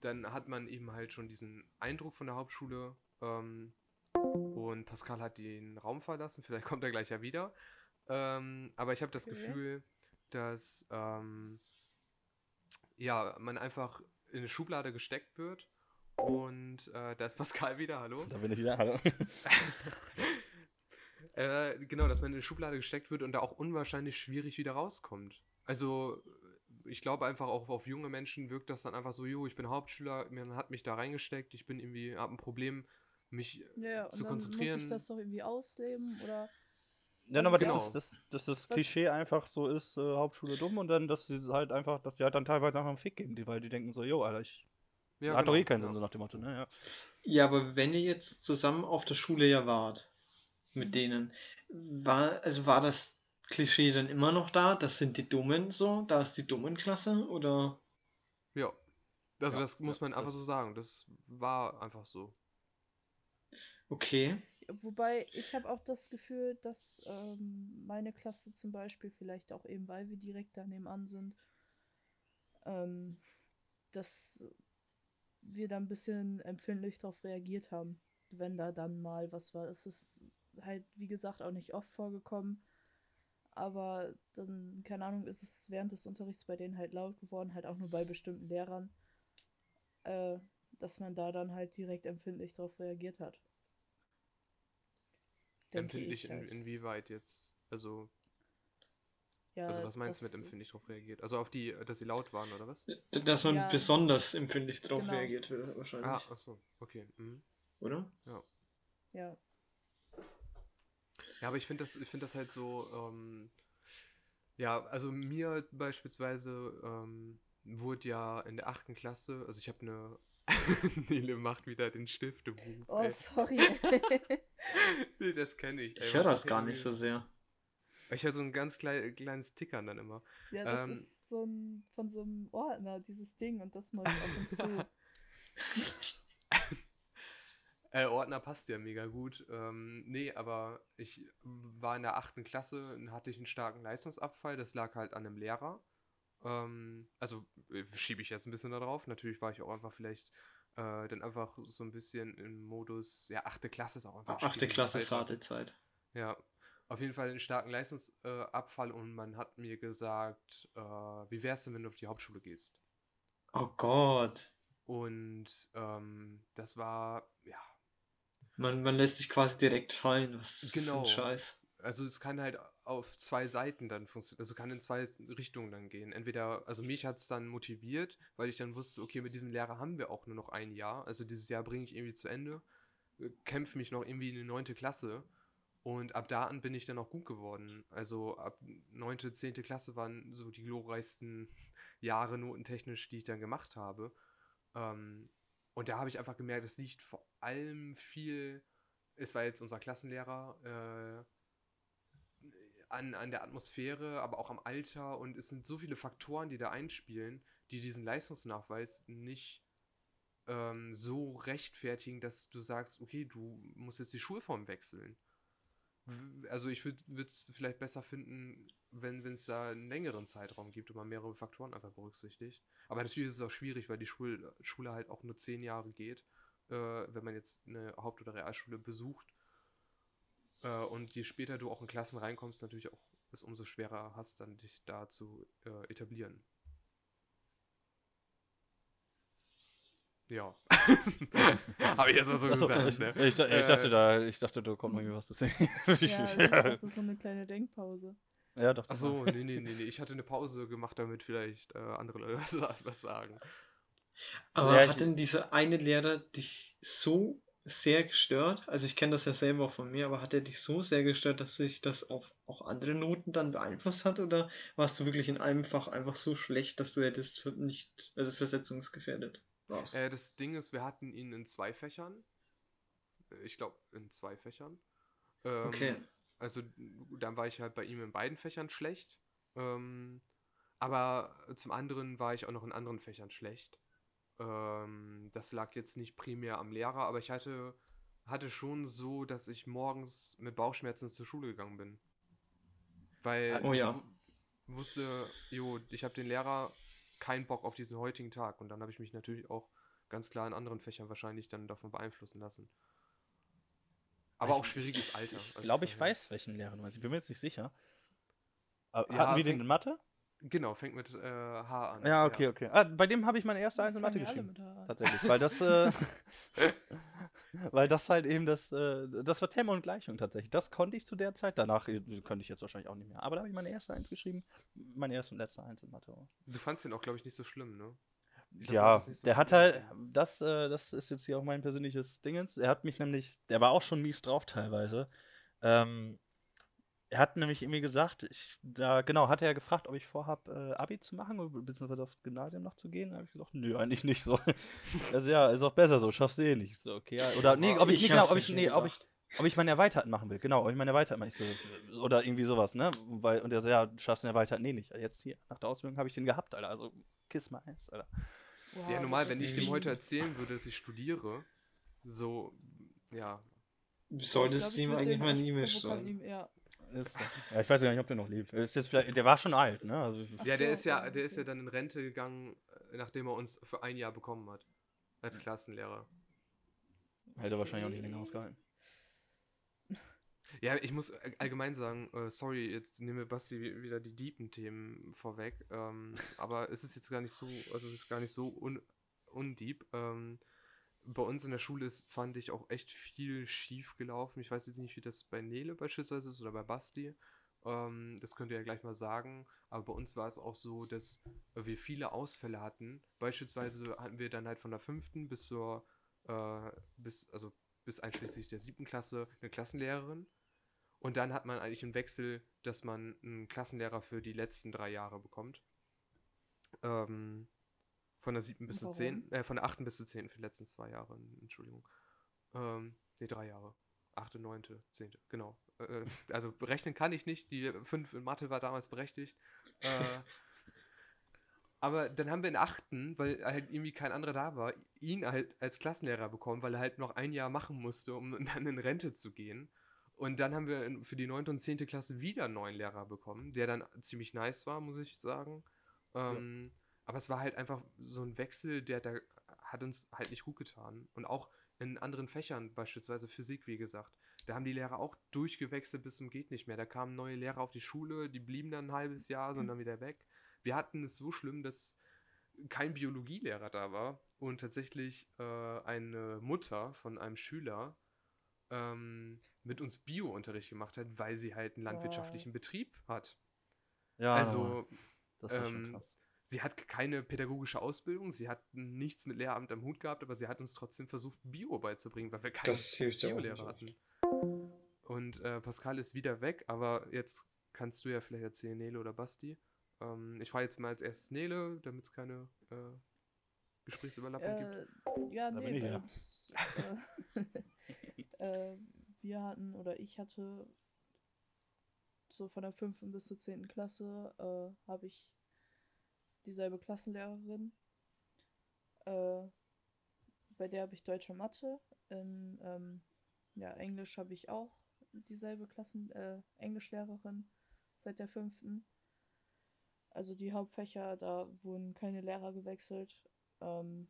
[SPEAKER 1] dann hat man eben halt schon diesen Eindruck von der Hauptschule, ähm, und Pascal hat den Raum verlassen, vielleicht kommt er gleich ja wieder. Ähm, aber ich habe das
[SPEAKER 3] Okay.
[SPEAKER 1] Gefühl, dass ähm, ja, man einfach in eine Schublade gesteckt wird. Und äh, da ist Pascal wieder, hallo.
[SPEAKER 2] da bin ich wieder. Hallo.
[SPEAKER 1] äh, genau, dass man in eine Schublade gesteckt wird und da auch unwahrscheinlich schwierig wieder rauskommt. Also, ich glaube einfach auch auf junge Menschen wirkt das dann einfach so, jo, ich bin Hauptschüler, man hat mich da reingesteckt, ich bin irgendwie, habe ein Problem, mich
[SPEAKER 3] ja, ja,
[SPEAKER 1] zu
[SPEAKER 3] und dann muss
[SPEAKER 1] konzentrieren.
[SPEAKER 3] ich das doch irgendwie ausleben oder
[SPEAKER 2] Ja,
[SPEAKER 3] Also
[SPEAKER 2] aber
[SPEAKER 1] genau.
[SPEAKER 2] das, ist, das, dass das
[SPEAKER 3] Was-
[SPEAKER 2] Klischee einfach so ist, äh, Hauptschule dumm und dann, dass sie halt einfach, dass sie halt dann teilweise einfach einen Fick geben, die, weil die denken so, jo, Alter, ich
[SPEAKER 1] Ja,
[SPEAKER 2] hat doch eh
[SPEAKER 1] genau,
[SPEAKER 2] keinen. Sinn, so nach dem Motto, ne? Ja.
[SPEAKER 4] Ja, aber wenn ihr jetzt zusammen auf der Schule ja wart, mit
[SPEAKER 3] Mhm.
[SPEAKER 4] denen, war, also war das Klischee dann immer noch da? Das sind die Dummen so? Da ist die Dummen-Klasse? Oder?
[SPEAKER 1] Ja. Also
[SPEAKER 2] Ja,
[SPEAKER 1] das muss man einfach
[SPEAKER 2] das-
[SPEAKER 1] so sagen. Das war einfach so.
[SPEAKER 4] Okay.
[SPEAKER 3] Wobei ich habe auch das Gefühl, dass ähm, meine Klasse zum Beispiel, vielleicht auch eben, weil wir direkt da nebenan sind, ähm, dass wir da ein bisschen empfindlich darauf reagiert haben. wenn da dann mal was war. Es ist halt, wie gesagt, auch nicht oft vorgekommen. Aber dann, keine Ahnung, ist es während des Unterrichts bei denen halt laut geworden, halt auch nur bei bestimmten Lehrern, äh, dass man da dann halt direkt empfindlich darauf reagiert hat. Denke
[SPEAKER 1] Empfindlich
[SPEAKER 3] ich
[SPEAKER 1] in,
[SPEAKER 3] halt.
[SPEAKER 1] inwieweit jetzt? Also,
[SPEAKER 3] Ja,
[SPEAKER 1] also was meinst du mit empfindlich darauf reagiert? Also auf die, dass sie laut waren, oder was?
[SPEAKER 4] Dass man
[SPEAKER 3] Ja.
[SPEAKER 4] besonders empfindlich drauf
[SPEAKER 3] Genau.
[SPEAKER 4] reagiert wird, wahrscheinlich.
[SPEAKER 1] Ah, achso, okay. Mhm.
[SPEAKER 4] Oder?
[SPEAKER 3] Ja,
[SPEAKER 1] Ja, aber ich finde das, ich finde das halt so, ähm, ja, also mir beispielsweise ähm, wurde ja in der achten Klasse, also ich habe eine, Nele macht wieder den Stiftebuch.
[SPEAKER 3] Oh,
[SPEAKER 1] ey.
[SPEAKER 3] sorry.
[SPEAKER 1] nee, das kenne ich. ey,
[SPEAKER 4] Ich höre das gar nicht so sehr.
[SPEAKER 1] Ich höre so ein ganz klei kleines Tickern dann immer.
[SPEAKER 3] ja, das
[SPEAKER 1] Ähm.
[SPEAKER 3] ist so ein, von so einem Ordner, dieses Ding, und das mache ich ab und zu.
[SPEAKER 1] Äh, Ordner passt ja mega gut. Ähm, nee, aber ich war in der achten Klasse und hatte ich einen starken Leistungsabfall. Das lag halt an einem Lehrer. Ähm, also äh, schiebe ich jetzt ein bisschen da drauf. Natürlich war ich auch einfach vielleicht äh, dann einfach so ein bisschen im Modus, ja, achte Klasse ist auch einfach ein
[SPEAKER 4] Achte Klasse
[SPEAKER 1] Alter.
[SPEAKER 4] zarte Zeit.
[SPEAKER 1] Ja, auf jeden Fall einen starken Leistungsabfall und man hat mir gesagt, äh, wie wär's denn, wenn du auf die Hauptschule gehst?
[SPEAKER 4] Oh Gott.
[SPEAKER 1] Und ähm, das war, ja,
[SPEAKER 4] Man, man lässt sich quasi direkt fallen. Was ist
[SPEAKER 1] Genau.
[SPEAKER 4] für ein Scheiß?
[SPEAKER 1] Also es kann halt auf zwei Seiten dann funktionieren, also kann in zwei Richtungen dann gehen. Entweder, also mich hat es dann motiviert, weil ich dann wusste, okay, mit diesem Lehrer haben wir auch nur noch ein Jahr, also dieses Jahr bringe ich irgendwie zu Ende, äh, kämpfe mich noch irgendwie in die neunte Klasse und ab da an bin ich dann auch gut geworden. Also ab neunte, zehnte Klasse waren so die glorreichsten Jahre notentechnisch, die ich dann gemacht habe. Ähm, und da habe ich einfach gemerkt, es liegt vor allem viel, es war jetzt unser Klassenlehrer, äh, an, an der Atmosphäre, aber auch am Alter und es sind so viele Faktoren, die da einspielen, die diesen Leistungsnachweis nicht ähm, so rechtfertigen, dass du sagst, okay, du musst jetzt die Schulform wechseln. Also ich würde es vielleicht besser finden, wenn es da einen längeren Zeitraum gibt und man mehrere Faktoren einfach berücksichtigt. Aber natürlich ist es auch schwierig, weil die Schul Schule halt auch nur zehn Jahre geht, äh, wenn man jetzt eine Haupt- oder Realschule besucht. Äh, und je später du auch in Klassen reinkommst, natürlich auch es umso schwerer hast, dann dich da zu äh, etablieren. Ja. Habe ich jetzt mal so
[SPEAKER 2] Achso,
[SPEAKER 1] gesagt,
[SPEAKER 2] ich,
[SPEAKER 1] ne?
[SPEAKER 2] ich, ich,
[SPEAKER 1] Äh,
[SPEAKER 2] dachte da, ich dachte, da kommt irgendwie was zu sehen.
[SPEAKER 3] Ja, also ich dachte, so eine kleine Denkpause.
[SPEAKER 2] ja, doch.
[SPEAKER 1] Ach so, nee, nee, nee, nee. Ich hatte eine Pause gemacht, damit vielleicht äh, andere Leute was, was sagen.
[SPEAKER 4] Aber
[SPEAKER 2] Ja,
[SPEAKER 4] hat denn dieser eine Lehrer dich so sehr gestört? Also ich kenne das ja selber auch von mir, aber hat er dich so sehr gestört, dass sich das auf auch andere Noten dann beeinflusst hat? Oder warst du wirklich in einem Fach einfach so schlecht, dass du hättest für nicht, also versetzungsgefährdet warst?
[SPEAKER 1] Äh, das Ding ist, wir hatten ihn in zwei Fächern. Äh, Ich glaube, in zwei Fächern. Ähm,
[SPEAKER 4] Okay.
[SPEAKER 1] Also, dann war ich halt bei ihm in beiden Fächern schlecht. Ähm, aber zum anderen war ich auch noch in anderen Fächern schlecht. Ähm, das lag jetzt nicht primär am Lehrer, aber ich hatte, hatte schon so, dass ich morgens mit Bauchschmerzen zur Schule gegangen bin. Weil
[SPEAKER 4] Oh ja.
[SPEAKER 1] ich wu- wusste, jo, ich habe den Lehrer keinen Bock auf diesen heutigen Tag. Und dann habe ich mich natürlich auch ganz klar in anderen Fächern wahrscheinlich dann davon beeinflussen lassen. Aber auch schwieriges Alter.
[SPEAKER 2] Ich
[SPEAKER 1] also
[SPEAKER 2] glaube, ich
[SPEAKER 1] von-
[SPEAKER 2] weiß, welchen Lehrer du meinst. Ich bin mir jetzt nicht sicher. Aber
[SPEAKER 1] Ja,
[SPEAKER 2] hatten wir den in Mathe?
[SPEAKER 1] Genau, fängt mit äh, H an.
[SPEAKER 2] Ja, okay, okay. Ah, bei dem habe ich meine erste Eins in Mathe
[SPEAKER 3] ja
[SPEAKER 2] geschrieben.
[SPEAKER 3] mit H an.
[SPEAKER 2] Tatsächlich, weil das, äh, weil das halt eben das, äh, das war Thema und Gleichung tatsächlich. Das konnte ich zu der Zeit. Danach äh, könnte ich jetzt wahrscheinlich auch nicht mehr. Aber da habe ich meine erste Eins geschrieben. Meine erste und letzte Eins in Mathe.
[SPEAKER 1] Du fandst den auch, glaube ich, nicht so schlimm, ne? Glaub,
[SPEAKER 2] Ja,
[SPEAKER 1] so
[SPEAKER 2] der hat halt, das, äh, das ist jetzt hier auch mein persönliches Dingens. Er hat mich nämlich, der war auch schon mies drauf teilweise. Ähm, er hat nämlich irgendwie gesagt, ich, da, genau, hat er gefragt, ob ich vorhab, äh, Abi zu machen oder beziehungsweise aufs Gymnasium noch zu gehen. Da habe ich gesagt, nö, eigentlich nicht so. Also ja, ist auch besser so, schaffst du eh nicht. So, okay, ja. Oder nee, ob ich,
[SPEAKER 4] Ich
[SPEAKER 2] nicht genau, ob ich, nee, ob ich, ob ich meinen Erweiterten machen will, genau, ob ich meinen Erweiterten mache. So, oder irgendwie sowas, ne? Weil, und er so, ja, du schaffst den Erweiterten nee, nicht. Jetzt hier, nach der Ausbildung habe ich den gehabt, Alter. Also, kiss my ass, Alter.
[SPEAKER 3] Wow,
[SPEAKER 1] Ja, normal, wenn ich dem heute erzählen würde, dass ich studiere, so, ja.
[SPEAKER 4] Du solltest ihm eigentlich mal eine E-Mail schreiben.
[SPEAKER 3] ihm- Ja,
[SPEAKER 2] Ist. Ja, ich weiß ja nicht, ob der noch lebt. Ist jetzt vielleicht, der war schon alt, ne? Also,
[SPEAKER 1] Ja, der
[SPEAKER 3] so,
[SPEAKER 1] ist ja, der ist ja dann in Rente gegangen, äh, nachdem er uns für ein Jahr bekommen hat. Als Klassenlehrer.
[SPEAKER 2] Hätte wahrscheinlich auch nicht länger ausgehalten.
[SPEAKER 1] Ja, ich muss allgemein sagen, äh, sorry, jetzt nehme Basti wieder die deepen Themen vorweg, ähm, aber es ist jetzt gar nicht so, also es ist gar nicht so un, undeep. Ähm, bei uns in der Schule ist, fand ich auch echt viel schief gelaufen. Ich weiß jetzt nicht, wie das bei Nele beispielsweise ist oder bei Basti. Ähm, das könnt ihr ja gleich mal sagen. Aber bei uns war es auch so, dass wir viele Ausfälle hatten. Beispielsweise hatten wir dann halt von der fünften bis zur, äh, bis, also bis einschließlich der siebten Klasse eine Klassenlehrerin. Und dann hat man eigentlich einen Wechsel, dass man einen Klassenlehrer für die letzten drei Jahre bekommt. Ähm, von der siebten bis zur zehnten, äh, von der achten bis zur zehnten für die letzten zwei Jahre, Entschuldigung. Ähm, nee, drei Jahre. Achte, neunte, zehnte, genau. Äh, also berechnen kann ich nicht, die fünf in Mathe war damals berechtigt. Äh, aber dann haben wir in achten, weil halt irgendwie kein anderer da war, ihn halt als Klassenlehrer bekommen, weil er halt noch ein Jahr machen musste, um dann in Rente zu gehen. Und dann haben wir für die 9. und 10. Klasse wieder einen neuen Lehrer bekommen, der dann ziemlich nice war, muss ich sagen. Ähm, ja. Aber es war halt einfach so ein Wechsel, der, der hat uns halt nicht gut getan. Und auch in anderen Fächern, beispielsweise Physik, wie gesagt, da haben die Lehrer auch durchgewechselt bis zum geht nicht mehr. Da kamen neue Lehrer auf die Schule, die blieben dann ein halbes Jahr, sind dann wieder weg. Wir hatten es so schlimm, dass kein Biologielehrer da war und tatsächlich äh, eine Mutter von einem Schüler ähm, mit uns Bio-Unterricht gemacht hat, weil sie halt einen landwirtschaftlichen Was? Betrieb hat. Ja, also das ist ähm, krass. Sie hat keine pädagogische Ausbildung, sie hat nichts mit Lehramt am Hut gehabt, aber sie hat uns trotzdem versucht, Bio beizubringen, weil wir keinen Bio-Lehrer hatten. Und äh, Pascal ist wieder weg, aber jetzt kannst du ja vielleicht erzählen, Nele oder Basti. Ähm, ich frage jetzt mal als erstes Nele, damit es keine äh, Gesprächsüberlappung äh, gibt.
[SPEAKER 3] Ja, da nee, bei uns, äh, äh, wir hatten oder ich hatte so von der 5. bis zur 10. Klasse äh, habe ich dieselbe Klassenlehrerin. Äh, bei der habe ich Deutsche Mathe. In ähm, ja, Englisch habe ich auch dieselbe Klassen äh, Englischlehrerin seit der 5. Also die Hauptfächer, da wurden keine Lehrer gewechselt. Ähm,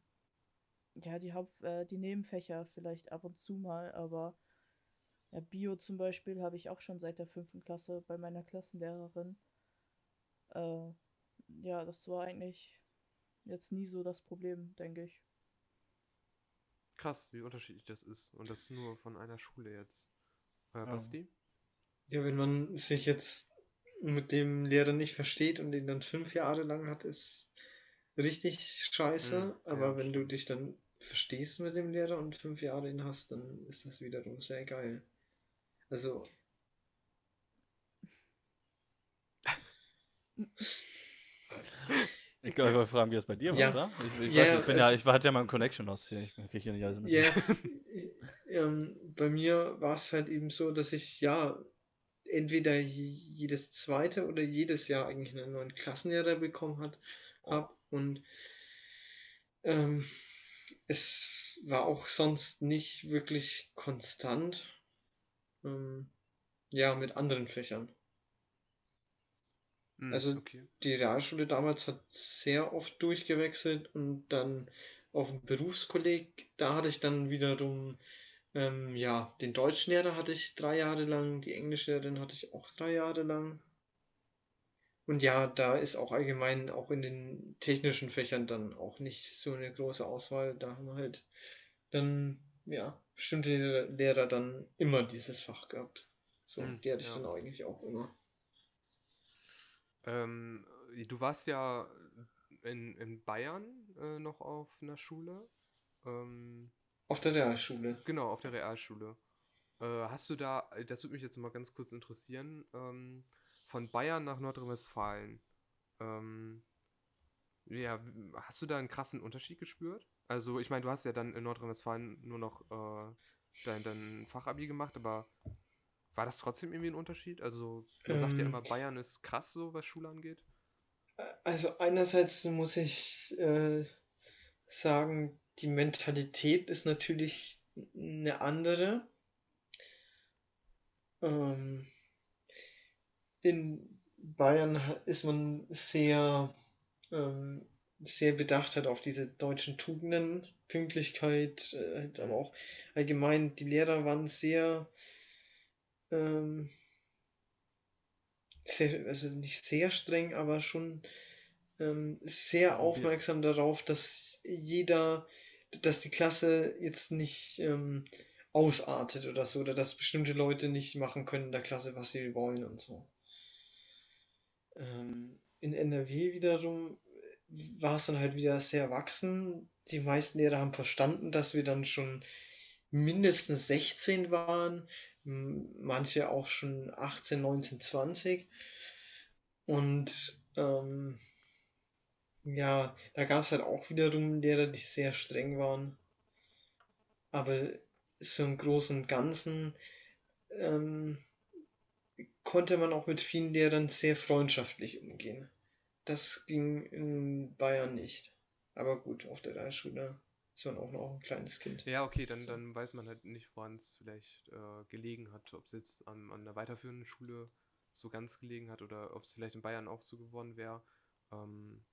[SPEAKER 3] ja, die Haupt äh, die Nebenfächer vielleicht ab und zu mal, aber ja, Bio zum Beispiel habe ich auch schon seit der fünften Klasse bei meiner Klassenlehrerin. Äh, ja, das war eigentlich jetzt nie so das Problem, denke ich.
[SPEAKER 1] Krass, wie unterschiedlich das ist. Und das nur von einer Schule jetzt. Äh, Basti?
[SPEAKER 4] Ja, wenn man sich jetzt mit dem Lehrer nicht versteht und den dann fünf Jahre lang hat, ist richtig scheiße. Mhm, aber ja, wenn stimmt. du dich dann verstehst mit dem Lehrer und fünf Jahre ihn hast, dann ist das wiederum sehr geil. Also.
[SPEAKER 2] Ich glaube, ich wollte fragen, wie das bei dir ja. war, oder? Ich, ich, ja, weiß, ich bin ja, ich hatte ja mal ein Connection aus hier. Ich kriege hier nicht alles mit.
[SPEAKER 4] Ja, ähm, bei mir war es halt eben so, dass ich ja entweder jedes zweite oder jedes Jahr eigentlich einen neuen Klassenlehrer bekommen hat, habe und ähm, es war auch sonst nicht wirklich konstant. Ähm, ja, mit anderen Fächern. Mm, also okay. die Realschule damals hat sehr oft durchgewechselt und dann auf dem Berufskolleg, da hatte ich dann wiederum, ähm, ja, den Deutschlehrer hatte ich drei Jahre lang, die Englischlehrerin hatte ich auch drei Jahre lang. Und ja, da ist auch allgemein auch in den technischen Fächern dann auch nicht so eine große Auswahl. Da haben wir halt dann, ja, bestimmte Lehrer dann immer dieses Fach gehabt. So, hm, die hatte ich ja. dann eigentlich auch immer.
[SPEAKER 1] Ähm, du warst ja in, in Bayern äh, noch auf einer Schule. Ähm,
[SPEAKER 4] auf der Realschule.
[SPEAKER 1] Genau, auf der Realschule. Äh, hast du da, das würde mich jetzt mal ganz kurz interessieren, ähm, von Bayern nach Nordrhein-Westfalen. Ähm, ja, hast du da einen krassen Unterschied gespürt? Also, ich meine, du hast ja dann in Nordrhein-Westfalen nur noch äh, dein, dein Fachabi gemacht, aber war das trotzdem irgendwie ein Unterschied? Also, man ähm, sagt ja ähm. immer, Bayern ist krass so, was Schule angeht.
[SPEAKER 4] Also, einerseits muss ich äh, sagen, die Mentalität ist natürlich eine andere. Ähm, in Bayern ist man sehr, ähm, sehr bedacht hat auf diese deutschen Tugenden, Pünktlichkeit, äh, halt aber auch allgemein, die Lehrer waren sehr, ähm, sehr, also nicht sehr streng, aber schon ähm, sehr aufmerksam darauf, dass jeder, dass die Klasse jetzt nicht ähm, ausartet oder so, oder dass bestimmte Leute nicht machen können in der Klasse, was sie wollen und so. Ähm, in NRW wiederum war es dann halt wieder sehr erwachsen. Die meisten Lehrer haben verstanden, dass wir dann schon mindestens 16 waren, manche auch schon 18, 19, 20. Und ähm, ja, da gab es halt auch wiederum Lehrer, die sehr streng waren. Aber so im Großen und Ganzen ähm, konnte man auch mit vielen Lehrern sehr freundschaftlich umgehen. Das ging in Bayern nicht. Aber gut, auf der Realschule ist man auch noch ein kleines Kind.
[SPEAKER 1] Ja, okay, dann, dann weiß man halt nicht, woran es vielleicht äh, gelegen hat. Ob es jetzt an, an der weiterführenden Schule so ganz gelegen hat oder ob es vielleicht in Bayern auch so geworden wäre. Ähm,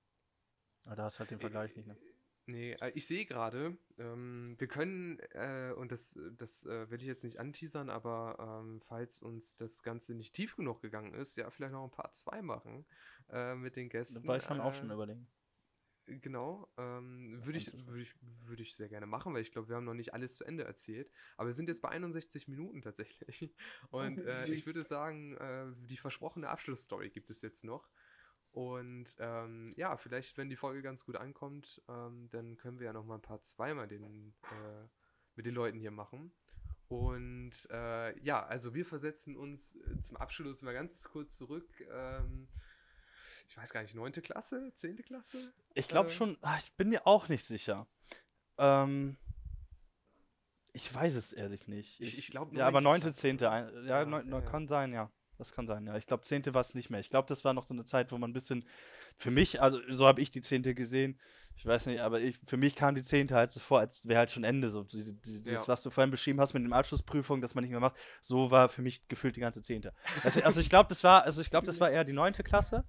[SPEAKER 2] Aber da hast halt den äh, Vergleich nicht, ne?
[SPEAKER 1] Nee, äh, ich sehe gerade, ähm, wir können, äh, und das, das äh, will ich jetzt nicht anteasern, aber ähm, falls uns das Ganze nicht tief genug gegangen ist, ja, vielleicht noch ein Part 2 machen äh, mit den Gästen.
[SPEAKER 2] Das war ich schon auch schon überlegen.
[SPEAKER 1] Genau, ähm, würde ich, würd ich, würd ich sehr gerne machen, weil ich glaube, wir haben noch nicht alles zu Ende erzählt. Aber wir sind jetzt bei 61 Minuten tatsächlich. Und äh, ich würde sagen, äh, die versprochene Abschlussstory gibt es jetzt noch. Und ähm, ja, vielleicht, wenn die Folge ganz gut ankommt, ähm, dann können wir ja noch mal ein paar zweimal den, äh, mit den Leuten hier machen. Und äh, ja, also wir versetzen uns äh, zum Abschluss mal ganz kurz zurück. Ähm, ich weiß gar nicht, neunte Klasse, zehnte Klasse?
[SPEAKER 2] Ich glaube äh, schon, ach, ich bin mir auch nicht sicher. Ähm, ich weiß es ehrlich nicht.
[SPEAKER 1] Ich, ich glaube,
[SPEAKER 2] Ja, aber neunte, zehnte, ja, neun, ja, kann sein, ja. Das kann sein, ja. Ich glaube, zehnte war es nicht mehr. Ich glaube, das war noch so eine Zeit, wo man ein bisschen, für mich, also so habe ich die zehnte gesehen. Ich weiß nicht, aber ich, für mich kam die zehnte halt so vor, als wäre halt schon Ende. So, diese, dieses, ja. was du vorhin beschrieben hast mit den Abschlussprüfungen, dass man nicht mehr macht, so war für mich gefühlt die ganze zehnte. Also, also ich glaube, das war, also ich glaube, das war eher die neunte Klasse.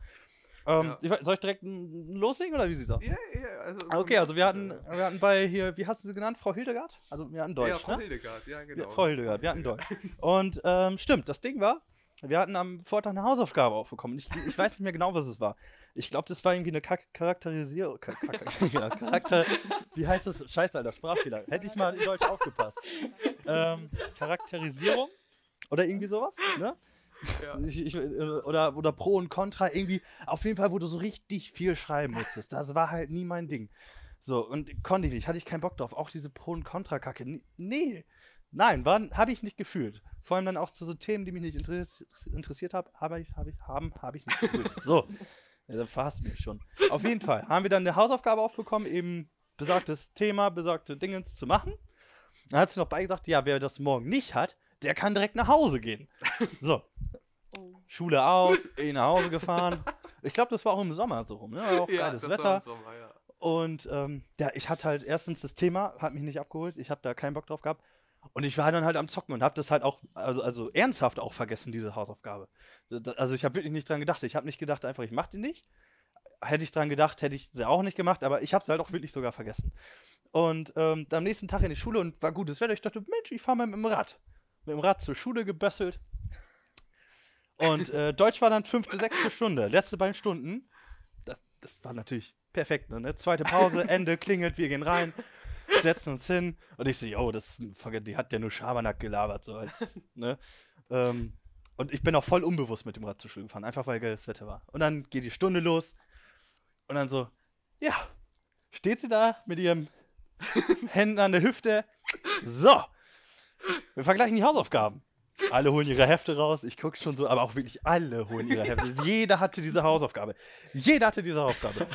[SPEAKER 2] Ähm, ja. soll ich direkt loslegen oder wie sie sagt?
[SPEAKER 1] Ja, ja, also.
[SPEAKER 2] Okay, also wir hatten, wir hatten bei hier, wie hast du sie genannt? Frau Hildegard? Also wir hatten Deutsch. Ja,
[SPEAKER 1] Frau
[SPEAKER 2] ne?
[SPEAKER 1] Hildegard, ja, genau.
[SPEAKER 2] Ja, Frau Hildegard, wir hatten Deutsch. Und ähm, stimmt, das Ding war, wir hatten am Vortag eine Hausaufgabe aufbekommen. Ich, ich weiß nicht mehr genau, was es war. Ich glaube, das war irgendwie eine Charakterisierung. Charakter. Wie heißt das? Scheiße, Alter, Sprachfehler. Hätte ich mal in Deutsch aufgepasst. Ähm, Charakterisierung? Oder irgendwie sowas, ne? Ja. Ich, ich, oder, oder Pro und Contra, irgendwie. Auf jeden Fall, wo du so richtig viel schreiben musstest. Das war halt nie mein Ding. So, und konnte ich nicht, hatte ich keinen Bock drauf. Auch diese Pro- und Contra-Kacke. Nee. Nein, habe ich nicht gefühlt. Vor allem dann auch zu so Themen, die mich nicht interess interessiert haben, habe ich, habe ich, haben, habe ich nicht gefühlt. So, ja, dann verhasst mich schon. Auf jeden Fall haben wir dann eine Hausaufgabe aufbekommen, eben besagtes Thema, besagte Dingens zu machen. Dann hat sie noch beigesagt, ja, wer das morgen nicht hat, der kann direkt nach Hause gehen. So. Oh. Schule aus, eh nach Hause gefahren. Ich glaube, das war auch im Sommer so rum, ne? Auch ja, geiles Wetter. Sommer, ja. Und ähm, ja, ich hatte halt erstens das Thema, hat mich nicht abgeholt, ich habe da keinen Bock drauf gehabt. Und ich war dann halt am Zocken und habe das halt auch, also, also ernsthaft auch vergessen, diese Hausaufgabe. Also ich habe wirklich nicht dran gedacht. Ich habe nicht gedacht, einfach ich mache die nicht. Hätte ich dran gedacht, hätte ich sie auch nicht gemacht, aber ich habe sie halt auch wirklich sogar vergessen. Und ähm, am nächsten Tag in die Schule und war gutes Wetter. Ich dachte, Mensch, ich fahre mal mit dem Rad. Mit dem Rad zur Schule gebösselt. Und äh, Deutsch war dann fünfte, sechste Stunde. Letzte beiden Stunden. Das, das war natürlich perfekt. Ne? Zweite Pause, Ende, klingelt, wir gehen rein setzen uns hin und ich so, yo, das, die hat ja nur Schabernack gelabert, so als, ne? Ähm, und ich bin auch voll unbewusst mit dem Rad zur Schule gefahren, einfach weil geiles Wetter war. Und dann geht die Stunde los und dann so, ja, steht sie da mit ihrem Händen an der Hüfte. So, wir vergleichen die Hausaufgaben. Alle holen ihre Hefte raus. Ich gucke schon so, aber auch wirklich alle holen ihre Hefte. Jeder hatte diese Hausaufgabe. Jeder hatte diese Hausaufgabe.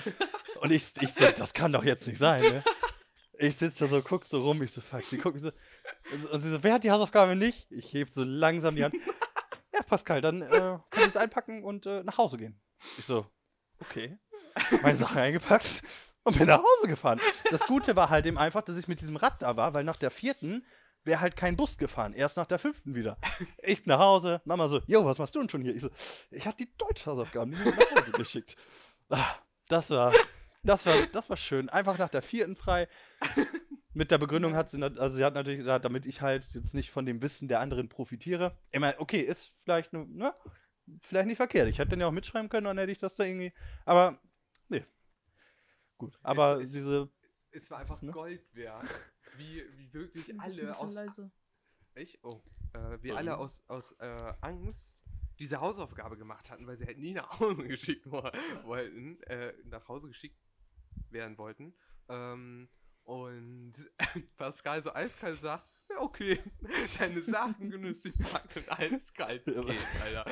[SPEAKER 2] Und ich, ich das kann doch jetzt nicht sein, ne? Ich sitze da so, guck so rum, ich so, fuck, sie gucken so. Und sie so, wer hat die Hausaufgabe nicht? Ich heb so langsam die Hand. Ja, Pascal, dann äh, kannst du es einpacken und äh, nach Hause gehen. Ich so, okay. Meine Sachen eingepackt und bin nach Hause gefahren. Das Gute war halt eben einfach, dass ich mit diesem Rad da war, weil nach der vierten wäre halt kein Bus gefahren. Erst nach der fünften wieder. Ich bin nach Hause, Mama so, jo, was machst du denn schon hier? Ich so, ich hab die Deutschhausaufgaben, die nach Hause geschickt. Ah, das war Das war, das war schön. Einfach nach der vierten frei. Mit der Begründung hat sie, also sie hat natürlich gesagt, damit ich halt jetzt nicht von dem Wissen der anderen profitiere. Ich meine, okay, ist vielleicht, ne, ne, vielleicht nicht verkehrt. Ich hätte dann ja auch mitschreiben können, dann hätte ich das da irgendwie. Aber, nee. Gut. Aber
[SPEAKER 1] es-
[SPEAKER 2] diese,
[SPEAKER 1] Es war einfach
[SPEAKER 2] Ne?
[SPEAKER 1] Gold wert. Wie, wie wirklich
[SPEAKER 3] ein
[SPEAKER 1] alle aus.
[SPEAKER 3] leise.
[SPEAKER 1] Ich? Oh. Äh, wie
[SPEAKER 2] Ja,
[SPEAKER 1] alle
[SPEAKER 2] du.
[SPEAKER 1] aus, aus äh, Angst diese Hausaufgabe gemacht hatten, weil sie halt nie nach Hause geschickt wo- wollten, äh, nach Hause geschickt werden wollten. Ähm, und Pascal so eiskalt sagt, ja okay, seine Sachen genüsslich packt und eiskalt geht, Alter.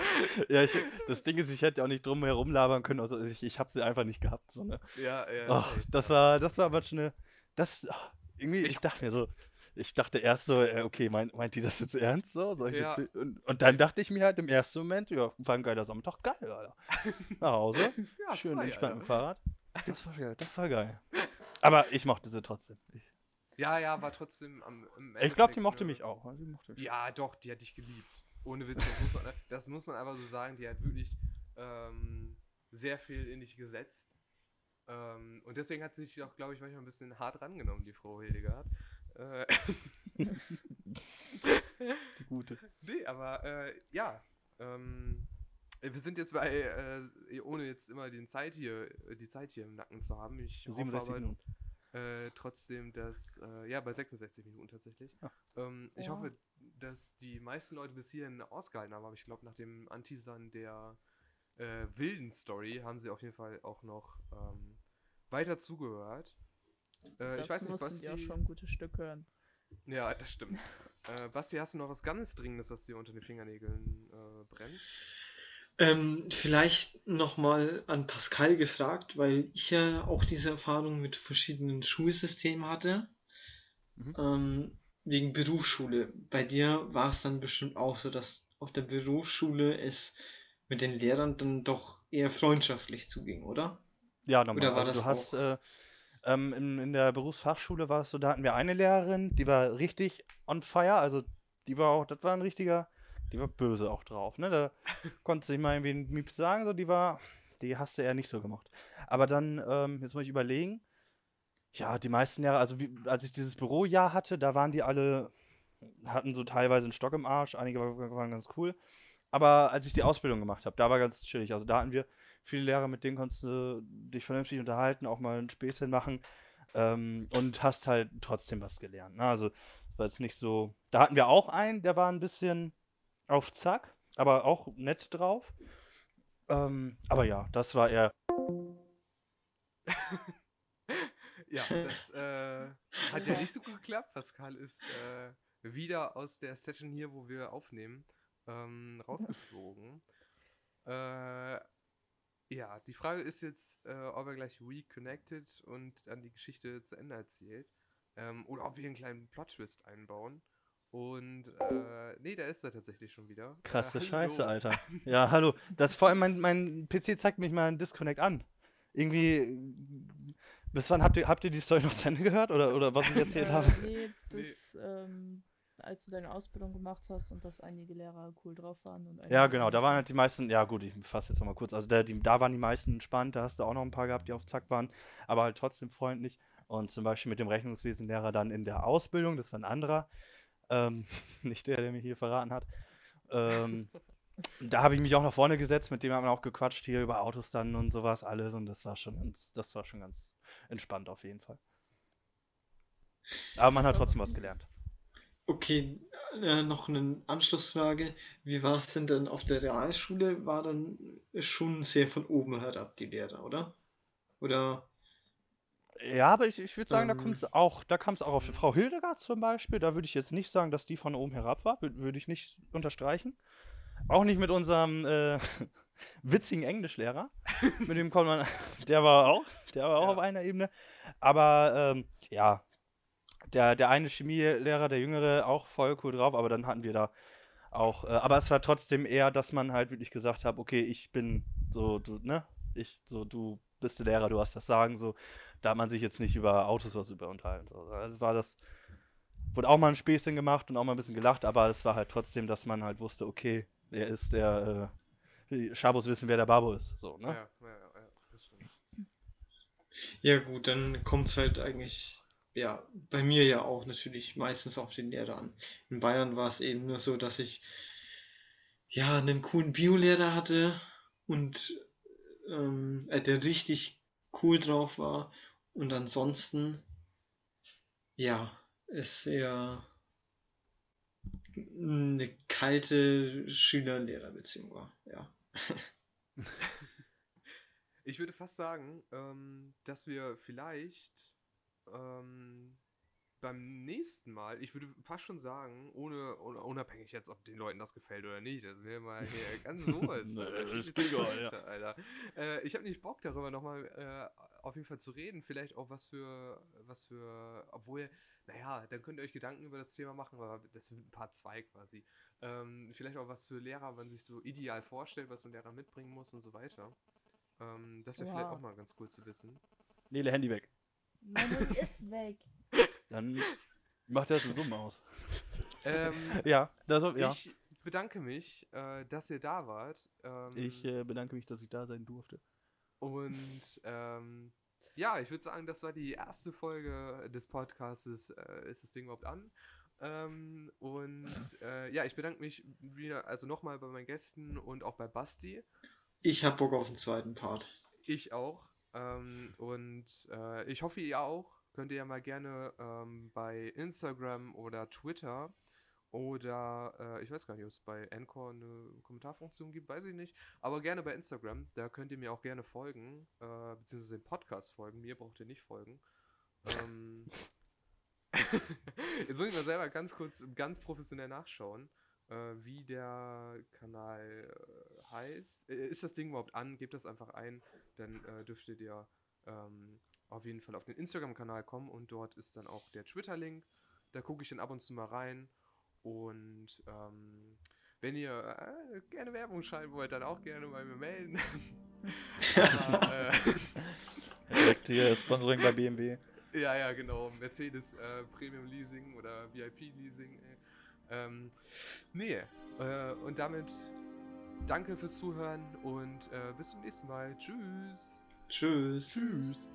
[SPEAKER 2] ja, ich, das Ding ist, ich hätte ja auch nicht drum herum labern können, also ich, ich habe sie einfach nicht gehabt. So, ne?
[SPEAKER 1] Ja, ja. Safe,
[SPEAKER 2] das war, das war aber schon eine, das, ach, irgendwie, ich,
[SPEAKER 1] Ich-
[SPEAKER 2] dachte mir so, ich dachte erst so, äh, okay, meint, meint die das jetzt ernst so?
[SPEAKER 1] Ja.
[SPEAKER 2] jetzt, und, und dann dachte ich mir halt im ersten Moment, ja, war ein geiler Sonntag, geil, Alter. Nach Hause,
[SPEAKER 1] Ja,
[SPEAKER 2] schön
[SPEAKER 1] frei,
[SPEAKER 2] entspannt
[SPEAKER 1] Alter.
[SPEAKER 2] Fahrrad. Das war geil, das war geil. Aber ich mochte sie trotzdem. Ich,
[SPEAKER 1] Ja, ja, war trotzdem am. im
[SPEAKER 2] ich glaube, die mochte mich auch. also mochte mich.
[SPEAKER 1] Ja, doch, die hat dich geliebt. Ohne Witz, das muss man, das muss man einfach so sagen. Die hat wirklich ähm, sehr viel in dich gesetzt. Ähm, und deswegen hat sie sich auch, glaube ich, manchmal ein bisschen hart rangenommen, die Frau Hildegard. Äh,
[SPEAKER 2] Die gute.
[SPEAKER 1] nee, aber äh, ja. Ähm, wir sind jetzt bei, äh, ohne jetzt immer den Zeit hier, die Zeit hier im Nacken zu haben. Ich hoffe
[SPEAKER 2] 67
[SPEAKER 1] aber,
[SPEAKER 2] Minuten.
[SPEAKER 1] äh, trotzdem, dass, äh, ja, bei 66 Minuten tatsächlich. Ähm, ich
[SPEAKER 3] Ja.
[SPEAKER 1] hoffe, dass die meisten Leute bis hierhin ausgehalten haben, aber ich glaube, nach dem Antisan der äh, wilden Story haben sie auf jeden Fall auch noch ähm, weiter zugehört. Äh, ich
[SPEAKER 3] Das
[SPEAKER 1] weiß nicht,
[SPEAKER 3] mussten
[SPEAKER 1] Basti.
[SPEAKER 3] die auch schon ein gutes Stück hören.
[SPEAKER 1] Ja, das stimmt. äh, Basti, hast du noch was ganz Dringendes, was dir unter den Fingernägeln äh, brennt?
[SPEAKER 4] Ähm, vielleicht nochmal an Pascal gefragt, weil ich ja auch diese Erfahrung mit verschiedenen Schulsystemen hatte.
[SPEAKER 2] Mhm.
[SPEAKER 4] Ähm, wegen Berufsschule. Bei dir war es dann bestimmt auch so, dass auf der Berufsschule es mit den Lehrern dann doch eher freundschaftlich zuging, oder?
[SPEAKER 2] Ja, nochmal.
[SPEAKER 4] Oder war
[SPEAKER 2] Also
[SPEAKER 4] das
[SPEAKER 2] du hast, äh, ähm, in, in der Berufsfachschule war es so, da hatten wir eine Lehrerin, die war richtig on fire, also die war auch, das war ein richtiger, die war böse auch drauf, ne? Da konntest du nicht mal irgendwie einen Mieps sagen, so die war, die hast du eher nicht so gemacht. Aber dann, ähm, jetzt muss ich überlegen, ja, die meisten Lehrer, also wie, als ich dieses Bürojahr hatte, da waren die alle, hatten so teilweise einen Stock im Arsch, einige wa- waren ganz cool. Aber als ich die Ausbildung gemacht habe, da war ganz chillig. Also da hatten wir viele Lehrer, mit denen konntest du dich vernünftig unterhalten, auch mal ein Späßchen machen ähm, und hast halt trotzdem was gelernt. Ne? Also war jetzt nicht so. Da hatten wir auch einen, der war ein bisschen auf Zack, aber auch nett drauf. Ähm, aber ja, das war eher.
[SPEAKER 1] ja, das äh, hat ja nicht so gut geklappt. Pascal ist äh, wieder aus der Session hier, wo wir aufnehmen, ähm, rausgeflogen. Äh, ja, die Frage ist jetzt, äh, ob er gleich reconnected und dann die Geschichte zu Ende erzählt. Ähm, oder ob wir einen kleinen Plot-Twist einbauen. Und, äh, nee, da ist er tatsächlich schon wieder.
[SPEAKER 2] Krasse
[SPEAKER 1] äh,
[SPEAKER 2] Scheiße. Alter. Ja, hallo. Das vor allem mein, mein PC zeigt mich mal einen Disconnect an. Irgendwie. Bis wann habt ihr, habt ihr die Story noch zu Ende gehört? Oder, oder was ich erzählt
[SPEAKER 3] äh,
[SPEAKER 2] habe?
[SPEAKER 3] Nee, bis ähm, als du deine Ausbildung gemacht hast und dass einige Lehrer cool drauf waren. Und
[SPEAKER 2] Ja, genau, da waren halt die meisten, ja gut, ich fasse jetzt nochmal kurz, also da, die, da waren die meisten entspannt, da hast du auch noch ein paar gehabt, die auf Zack waren, aber halt trotzdem freundlich. Und zum Beispiel mit dem Rechnungswesenlehrer dann in der Ausbildung, das war ein anderer, ähm, nicht der, der mir hier verraten hat. Ähm, da habe ich mich auch nach vorne gesetzt, mit dem haben wir auch gequatscht hier über Autos dann und sowas alles und das war schon ganz, das war schon ganz entspannt auf jeden Fall. Aber man hat trotzdem was gelernt.
[SPEAKER 4] Okay, äh, noch eine Anschlussfrage. Wie war es denn dann auf der Realschule? War dann schon sehr von oben herab die Lehrer, oder? Oder?
[SPEAKER 2] Ja, aber ich, ich würde sagen, da
[SPEAKER 4] Ähm.
[SPEAKER 2] kommt's auch, da kam es auch auf Frau Hildegard zum Beispiel. Da würde ich jetzt nicht sagen, dass die von oben herab war. Würde würd ich nicht unterstreichen. Auch nicht mit unserem äh, witzigen Englischlehrer. mit dem konnte man, der war auch, der war auch
[SPEAKER 1] Ja.
[SPEAKER 2] auf einer Ebene. Aber ähm, ja, der, der eine Chemielehrer, der jüngere, auch voll cool drauf. Aber dann hatten wir da auch, äh, aber es war trotzdem eher, dass man halt wirklich gesagt hat, okay, ich bin so, du, ne? Ich, so, du bist der Lehrer, du hast das Sagen, so da hat man sich jetzt nicht über Autos was über unterhalten. So. Also war das, wurde auch mal ein Späßchen gemacht und auch mal ein bisschen gelacht, aber es war halt trotzdem, dass man halt wusste, okay, er ist der, äh, die Schabos wissen, wer der Babo ist. So, ne?
[SPEAKER 1] Ja, ja, ja, ja, das stimmt.
[SPEAKER 4] Ja, gut, dann kommt es halt eigentlich, ja, bei mir ja auch natürlich meistens auf den Lehrer an. In Bayern war es eben nur so, dass ich ja einen coolen Biolehrer hatte und ähm, äh, der richtig cool drauf war. Und ansonsten, ja, ist eher eine kalte Schüler-Lehrer-Beziehung war, ja.
[SPEAKER 1] Ich würde fast sagen, ähm, dass wir vielleicht ähm, beim nächsten Mal, ich würde fast schon sagen, ohne, ohne unabhängig jetzt, ob den Leuten das gefällt oder nicht, das wäre mal hier ganz los.
[SPEAKER 2] Nee,
[SPEAKER 1] Alter.
[SPEAKER 2] ja.
[SPEAKER 1] Äh, ich habe nicht Bock darüber nochmal äh, auf jeden Fall zu reden, vielleicht auch was für, was für, obwohl, naja, dann könnt ihr euch Gedanken über das Thema machen, aber das wird ein Part 2 quasi. Ähm, vielleicht auch was für Lehrer man sich so ideal vorstellt, was so ein Lehrer mitbringen muss und so weiter. Ähm, das wäre vielleicht
[SPEAKER 3] Wow.
[SPEAKER 1] auch mal ganz cool zu wissen.
[SPEAKER 2] Nele, Handy weg.
[SPEAKER 3] Mein Hund ist weg.
[SPEAKER 2] Dann macht er das Summe aus.
[SPEAKER 1] Ähm,
[SPEAKER 2] Ja, das, ja.
[SPEAKER 1] Ich bedanke mich, äh, dass ihr da wart. Ähm,
[SPEAKER 2] Ich äh, bedanke mich, dass ich da sein durfte.
[SPEAKER 1] und ähm, ja, ich würde sagen, das war die erste Folge des Podcastes. Äh, ist das Ding überhaupt an? Ähm, und äh, ja, ich bedanke mich wieder, also nochmal bei meinen Gästen und auch bei Basti.
[SPEAKER 4] Ich hab Bock auf den zweiten Part.
[SPEAKER 1] Ich auch. Ähm, und äh, ich hoffe, ihr auch. Könnt ihr ja mal gerne ähm, bei Instagram oder Twitter oder äh, ich weiß gar nicht, ob es bei Anchor eine Kommentarfunktion gibt, weiß ich nicht. Aber gerne bei Instagram. Da könnt ihr mir auch gerne folgen, äh, beziehungsweise den Podcast folgen. Mir braucht ihr nicht folgen. Ähm, Jetzt muss ich mal selber ganz kurz, ganz professionell nachschauen, wie der Kanal äh, heißt. Äh, ist das Ding überhaupt an? Gebt das einfach ein, dann äh, dürftet ihr ähm, auf jeden Fall auf den Instagram-Kanal kommen und dort ist dann auch der Twitter-Link. Da gucke ich dann ab und zu mal rein. Und ähm, wenn ihr äh, gerne Werbung schreiben wollt, dann auch gerne bei mir melden. Aber, äh,
[SPEAKER 2] Direkt hier Sponsoring bei BMW.
[SPEAKER 1] Ja, ja, genau. Mercedes äh, Premium Leasing oder VIP Leasing. Ey. Ähm, nee, äh, und damit danke fürs Zuhören und äh, bis zum nächsten Mal. Tschüss.
[SPEAKER 4] Tschüss.
[SPEAKER 2] Tschüss.